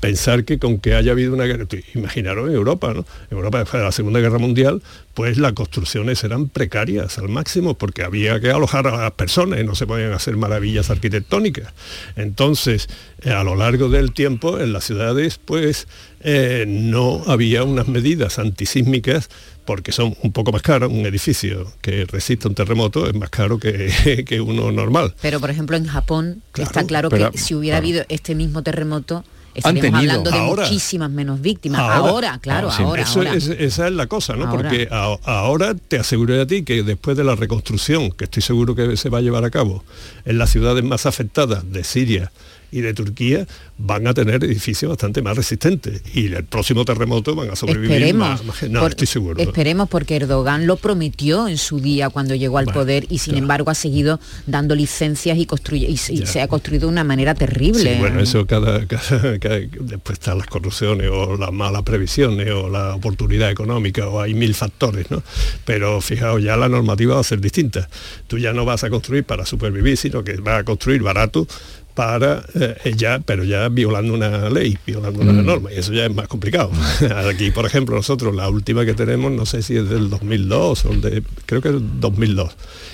pensar que con que haya habido una guerra, imaginaros en Europa, ¿no? Europa después de la Segunda Guerra Mundial, pues las construcciones eran precarias al máximo, porque había que alojar a las personas y no se podían hacer maravillas arquitectónicas. Entonces, eh, a lo largo del tiempo, en las ciudades, pues eh, no había unas medidas antisísmicas porque son un poco más caras. Un edificio que resista un terremoto es más caro que, que uno normal. Pero por ejemplo en Japón está claro pero- que si hubiera claro. habido este mismo terremoto estaríamos tenido. hablando de Ahora. muchísimas menos víctimas. Ahora, claro, Sí. ahora, Eso ahora. es- esa es la cosa, ¿no? Ahora. Porque a- ahora te aseguro a ti que después de la reconstrucción, que estoy seguro que se va a llevar a cabo en las ciudades más afectadas de Siria y de Turquía, van a tener edificios bastante más resistentes y el próximo terremoto van a sobrevivir Esperemos. más, más- No, Por- estoy seguro. Esperemos porque Erdogan lo prometió en su día cuando llegó al Bueno, poder y sin embargo ha seguido dando licencias y, construye, y, se- y se ha construido de una manera terrible. Sí, bueno, eso cada, cada- cada- después están las corrupciones o las malas previsiones o la oportunidad económica o hay mil factores, ¿no? Pero fijaos, ya la normativa va a ser distinta. Tú ya no vas a construir para supervivir, sino que vas a construir barato para eh, ya, pero ya violando una ley, violando una Mm. norma, y eso ya es más complicado. Aquí, por ejemplo, nosotros la última que tenemos, no sé si es del 2002 o de, creo que es 2002,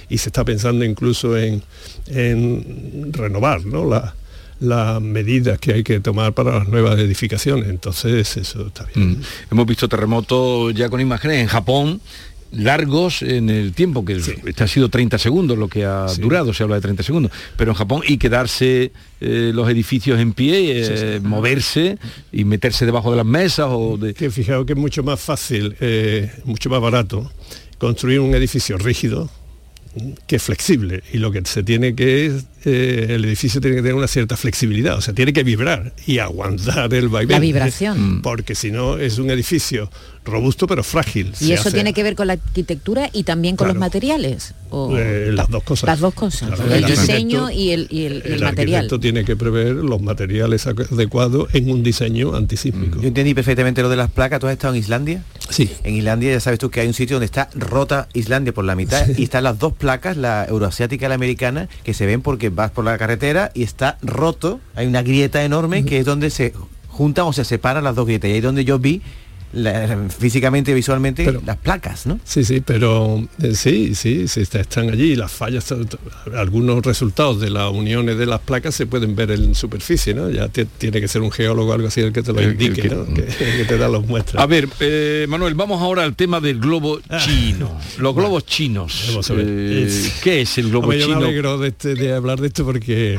y se está pensando incluso en, en renovar, ¿no? La, las medidas que hay que tomar para las nuevas edificaciones. Entonces, eso está bien. Mm. Hemos visto terremotos ya con imágenes en Japón largos en el tiempo, que este ha sido 30 segundos lo que ha durado, se habla de 30 segundos, pero en Japón y quedarse eh, los edificios en pie, eh, moverse y meterse debajo de las mesas o de... Que fijaos que es mucho más fácil, eh, mucho más barato construir un edificio rígido que flexible y lo que se tiene que es eh, el edificio tiene que tener una cierta flexibilidad o sea tiene que vibrar y aguantar el vaivén La vibración. porque si no es un edificio robusto pero frágil Y eso hace- tiene que ver con la arquitectura y también con los materiales. o- Eh, las dos cosas. Las dos cosas. Claro, el el diseño y el, y el- el el material. arquitecto tiene que prever los materiales adecuados en un diseño antisísmico. Yo entendí perfectamente lo de las placas. ¿Tú has estado en Islandia? Sí. En Islandia ya sabes tú que hay un sitio donde está rota Islandia por la mitad y están las dos placas, la euroasiática y la americana, que se ven porque vas por la carretera y está roto. Hay una grieta enorme que es donde se juntan o se separan las dos grietas. Y ahí es donde yo vi la- físicamente y visualmente las placas, ¿no? Sí, sí, pero eh, sí, sí, sí, está- están allí. Las fallas, algunos resultados de las uniones de las placas se pueden ver en superficie, ¿no? Ya te- tiene que ser un geólogo o algo así el que te lo El- el indique, que- ¿no? Que, que te da las muestras. A ver, eh, Manuel, vamos ahora al tema del globo chino. Los globos chinos. Vamos a ver. Eh, Es- ¿Qué es el globo Hombre, yo chino? me alegro de, este- de hablar de esto porque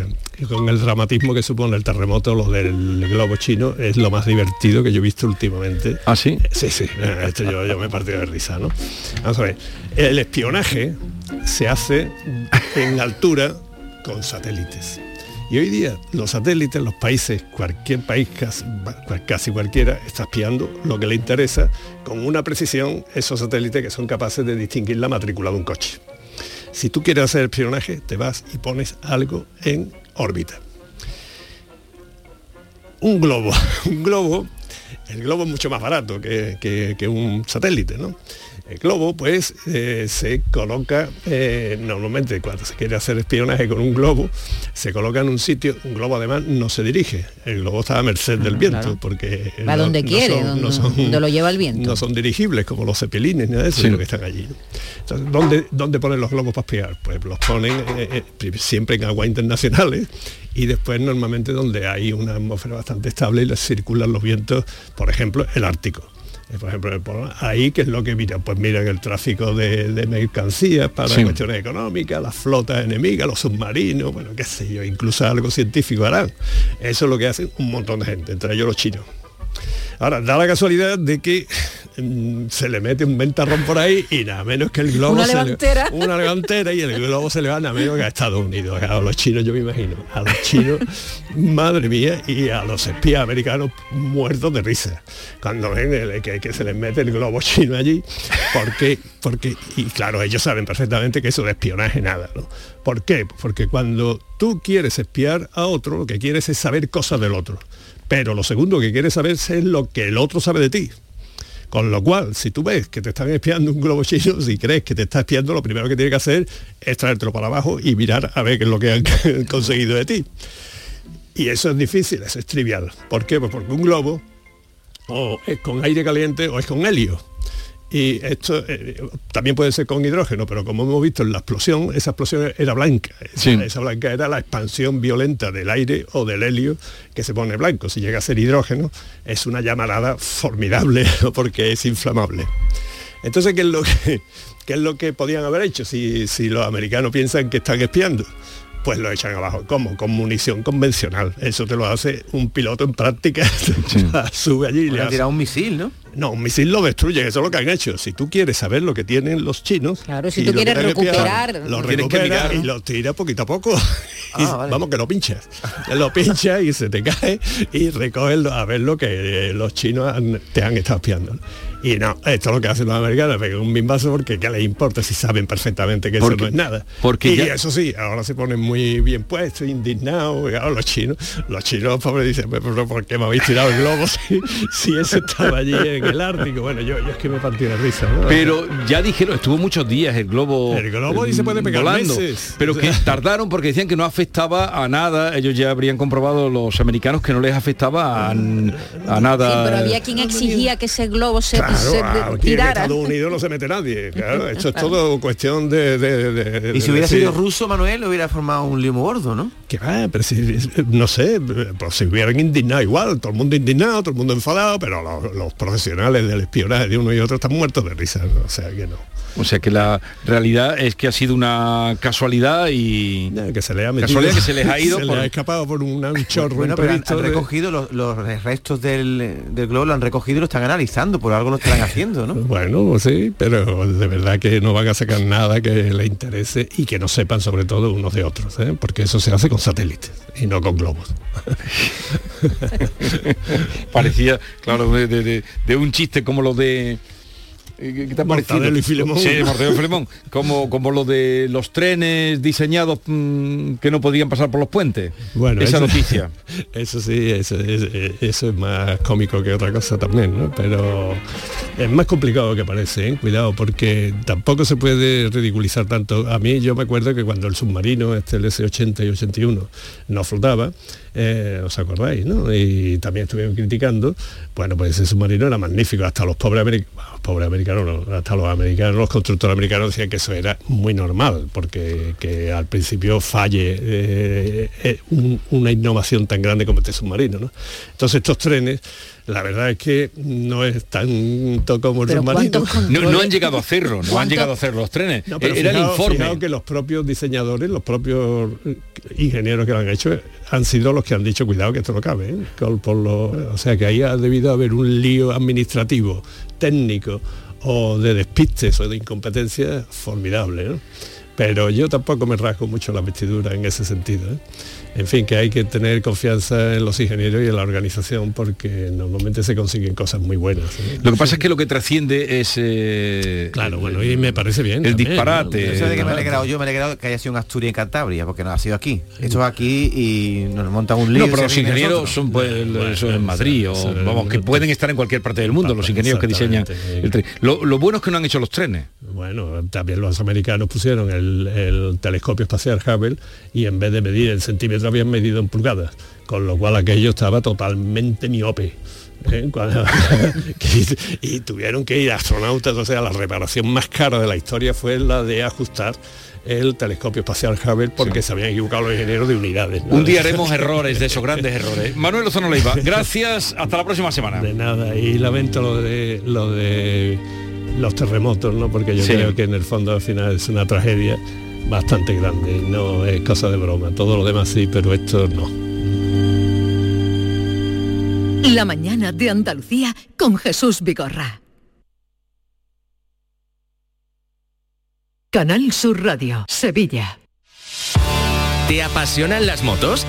con el dramatismo que supone el terremoto, lo del globo chino es lo más divertido que yo he visto últimamente. ¿Ah, sí? Sí, sí. eh, Esto yo, me he partido de risa, ¿no? Vamos a ver. El espionaje se hace en altura con satélites. Y hoy día los satélites, los países, cualquier país, casi cualquiera, está espiando lo que le interesa con una precisión esos satélites que son capaces de distinguir la matrícula de un coche. Si tú quieres hacer espionaje, te vas y pones algo en órbita. Un globo, un globo, el globo es mucho más barato que, que- que un satélite, ¿no? El globo, pues, eh, se coloca, eh, normalmente cuando se quiere hacer espionaje con un globo, se coloca en un sitio, un globo además no se dirige, el globo está a merced del viento, claro. porque... Va no- donde no quiere, son- donde, no son- donde lo lleva el viento. no son dirigibles como los cepelines, nada de eso, Sí. sino que están allí. Entonces, ¿dónde, ¿dónde ponen los globos para espiar? Pues los ponen eh, siempre en aguas internacionales y después normalmente donde hay una atmósfera bastante estable y les circulan los vientos, por ejemplo, el Ártico. Eh, Por ejemplo, por ahí, que es lo que miran? Pues miran el tráfico de, de mercancías para Sí. cuestiones económicas, las flotas enemigas, los submarinos, bueno, qué sé yo, incluso algo científico harán. Eso es lo que hacen un montón de gente, entre ellos los chinos. Ahora, da la casualidad de que se le mete un ventarrón por ahí y nada menos que el globo Una se le- levantera. una levantera y el globo se le va nada menos que a Estados Unidos, a los chinos yo me imagino, a los chinos, madre mía, y a los espías americanos muertos de risa cuando ven el- que, que se les mete el globo chino allí, porque, porque, y claro, ellos saben perfectamente que eso de espionaje nada, ¿no? ¿Por qué? Porque cuando tú quieres espiar a otro, lo que quieres es saber cosas del otro. Pero lo segundo que quieres saber es lo que el otro sabe de ti. Con lo cual, si tú ves que te están espiando un globo chino, si crees que te está espiando, lo primero que tienes que hacer es traértelo para abajo y mirar a ver qué es lo que han conseguido de ti. Y eso es difícil, eso es trivial. ¿Por qué? Pues porque un globo o es con aire caliente o es con helio. Y esto eh, también puede ser con hidrógeno, pero como hemos visto en la explosión, esa explosión era blanca. Esa, Sí. esa blanca era la expansión violenta del aire o del helio que se pone blanco. Si llega a ser hidrógeno, es una llamarada formidable porque es inflamable. Entonces, ¿qué es lo que, qué es lo que podían haber hecho si, si los americanos piensan que están espiando? Pues lo echan abajo. ¿Cómo? Con munición convencional. Eso te lo hace un piloto en práctica. Sube allí y le hace... un misil, ¿no? No, un misil lo destruye, eso es lo que han hecho. Si tú quieres saber lo que tienen los chinos, Claro, si y tú quieres recuperar- lo recupera mirar, y lo tira poquito a poco. Y, Ah, vale. Vamos que lo pinchas. Lo pinchas y se te cae y recoges a ver lo que los chinos han- te han estado espiando. Y no, esto es lo que hacen los americanos, pegan un bimbazo porque qué les importa si saben perfectamente que Porque- eso no es nada. porque y ya- eso sí, ahora se ponen muy bien puestos, indignados, y los chinos, los chinos pobres dicen, pero ¿por qué me habéis tirado el globo si, si ese estaba allí en el Ártico? Bueno, yo, yo es que me partí de risa. ¿no? Pero ya dijeron, estuvo muchos días el globo. El globo y se puede pegar volando, meses. Pero que tardaron porque decían que no afectaba a nada. Ellos ya habrían comprobado los americanos que no les afectaba a, a nada. Sí, pero había quien exigía que ese globo se, Claro, se aquí en tirara. Estados Unidos no se mete nadie. Claro, esto es todo cuestión de... de- de- Y si hubiera sido ruso, Manuel, hubiera formado un muy gordo, ¿no? Que va, pero si, no sé, pues si hubieran indignado igual, todo el mundo indignado, todo el mundo enfadado, pero los, los profesionales del espionaje de uno y otro están muertos de risa, ¿no? o sea que no. O sea que la realidad es que ha sido una casualidad y que se les ha metido- casualidad que se les ha ido se por- les ha escapado por un, un chorro Bueno, pero han, han de- recogido los, los restos del, del globo, lo han recogido y lo están analizando, por algo lo estarán haciendo, ¿no? Bueno, pues sí, pero de verdad que no van a sacar nada que les interese y que no sepan sobre todo unos de otros, ¿eh? porque eso se hace con satélites y no con globos. parecía, claro, de, de- de- de un chiste como lo de... eh, ¿Qué te ha parecido? Mortadelo y Filemón. Sí, Mortadelo y Filemón. Como, como lo de los trenes diseñados mm, que no podían pasar por los puentes. Bueno, Esa eso- noticia. Eso sí, eso, es- eso es más cómico que otra cosa también, ¿no? Pero es más complicado que parece, ¿eh? cuidado, porque tampoco se puede ridiculizar tanto. A mí yo me acuerdo que cuando el submarino, este el S-80 y 81, no flotaba, eh, ¿os acordáis? ¿no? Y también estuvieron criticando, bueno, pues ese submarino era magnífico, hasta los pobres americanos, hasta los americanos, los constructores americanos decían que eso era muy normal, porque que al principio falle eh, eh, un- una innovación tan grande como este submarino. ¿no? Entonces estos trenes, la verdad es que no es tanto como el submarino. ¿cuántos No, no han llegado a hacerlo, no han ¿Cuánto? llegado a hacer los trenes. No, pero Era el fijaos- informe. fijaos que los propios diseñadores, los propios eh, ingenieros que lo han hecho, eh, han sido los que han dicho, cuidado que esto no cabe. ¿eh? Por lo- o sea que ahí ha debido haber un lío administrativo, técnico o de despistes o de incompetencia formidable. ¿no? pero yo tampoco me rasgo mucho la vestidura en ese sentido. ¿eh? En fin, que hay que tener confianza en los ingenieros y en la organización porque normalmente se consiguen cosas muy buenas. ¿eh? Lo que pasa es que lo que trasciende es... eh, Claro, bueno, y me parece bien. El también, disparate. ¿no? Eso de que me he alegrado yo, me he alegrado que haya sido en Asturias y en Cantabria, porque no ha sido aquí. Esto es aquí y nos montan un lío. No, pero los ingenieros nosotros. son pues, eso en Madrid, o vamos, que pueden estar en cualquier parte del mundo, los ingenieros que diseñan el tren. Lo, lo bueno es que no han hecho los trenes. Bueno, también los americanos pusieron el, el telescopio espacial Hubble y en vez de medir en habían medido en pulgadas, con lo cual aquello estaba totalmente miope. ¿eh? Cuando- y tuvieron que ir astronautas, o sea, la reparación más cara de la historia fue la de ajustar el telescopio espacial Hubble porque se habían equivocado los ingenieros de unidades. ¿no? Un día haremos errores de esos grandes errores. Manuel Lozano Leiva, gracias, hasta la próxima semana. De nada, y lamento lo de lo de los terremotos, ¿no? Porque yo Sí. creo que en el fondo al final es una tragedia bastante grande, no es cosa de broma. Todo lo demás sí, pero esto no. La mañana de Andalucía con Jesús Vigorra. Canal Sur Radio, Sevilla. ¿Te apasionan las motos?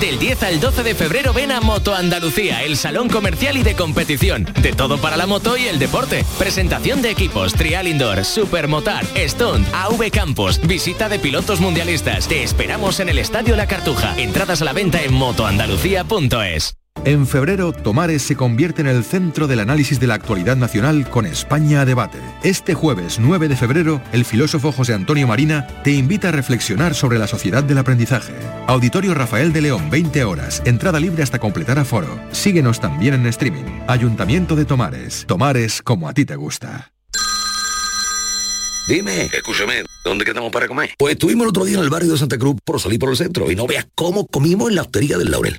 Del 10 al 12 de febrero ven a Moto Andalucía, el salón comercial y de competición. De todo para la moto y el deporte. Presentación de equipos, trial indoor, supermotar, stunt, AV Campos, visita de pilotos mundialistas. Te esperamos en el Estadio La Cartuja. Entradas a la venta en motoandalucía.es. En febrero, Tomares se convierte en el centro del análisis de la actualidad nacional con España a debate. Este jueves 9 de febrero, el filósofo José Antonio Marina te invita a reflexionar sobre la sociedad del aprendizaje. Auditorio Rafael de León, 20 horas, entrada libre hasta completar aforo. Síguenos también en streaming. Ayuntamiento de Tomares. Tomares como a ti te gusta. Dime, escúchame, ¿dónde quedamos para comer? Pues estuvimos el otro día en el barrio de Santa Cruz por salir por el centro y no veas cómo comimos en la hostería del Laurel.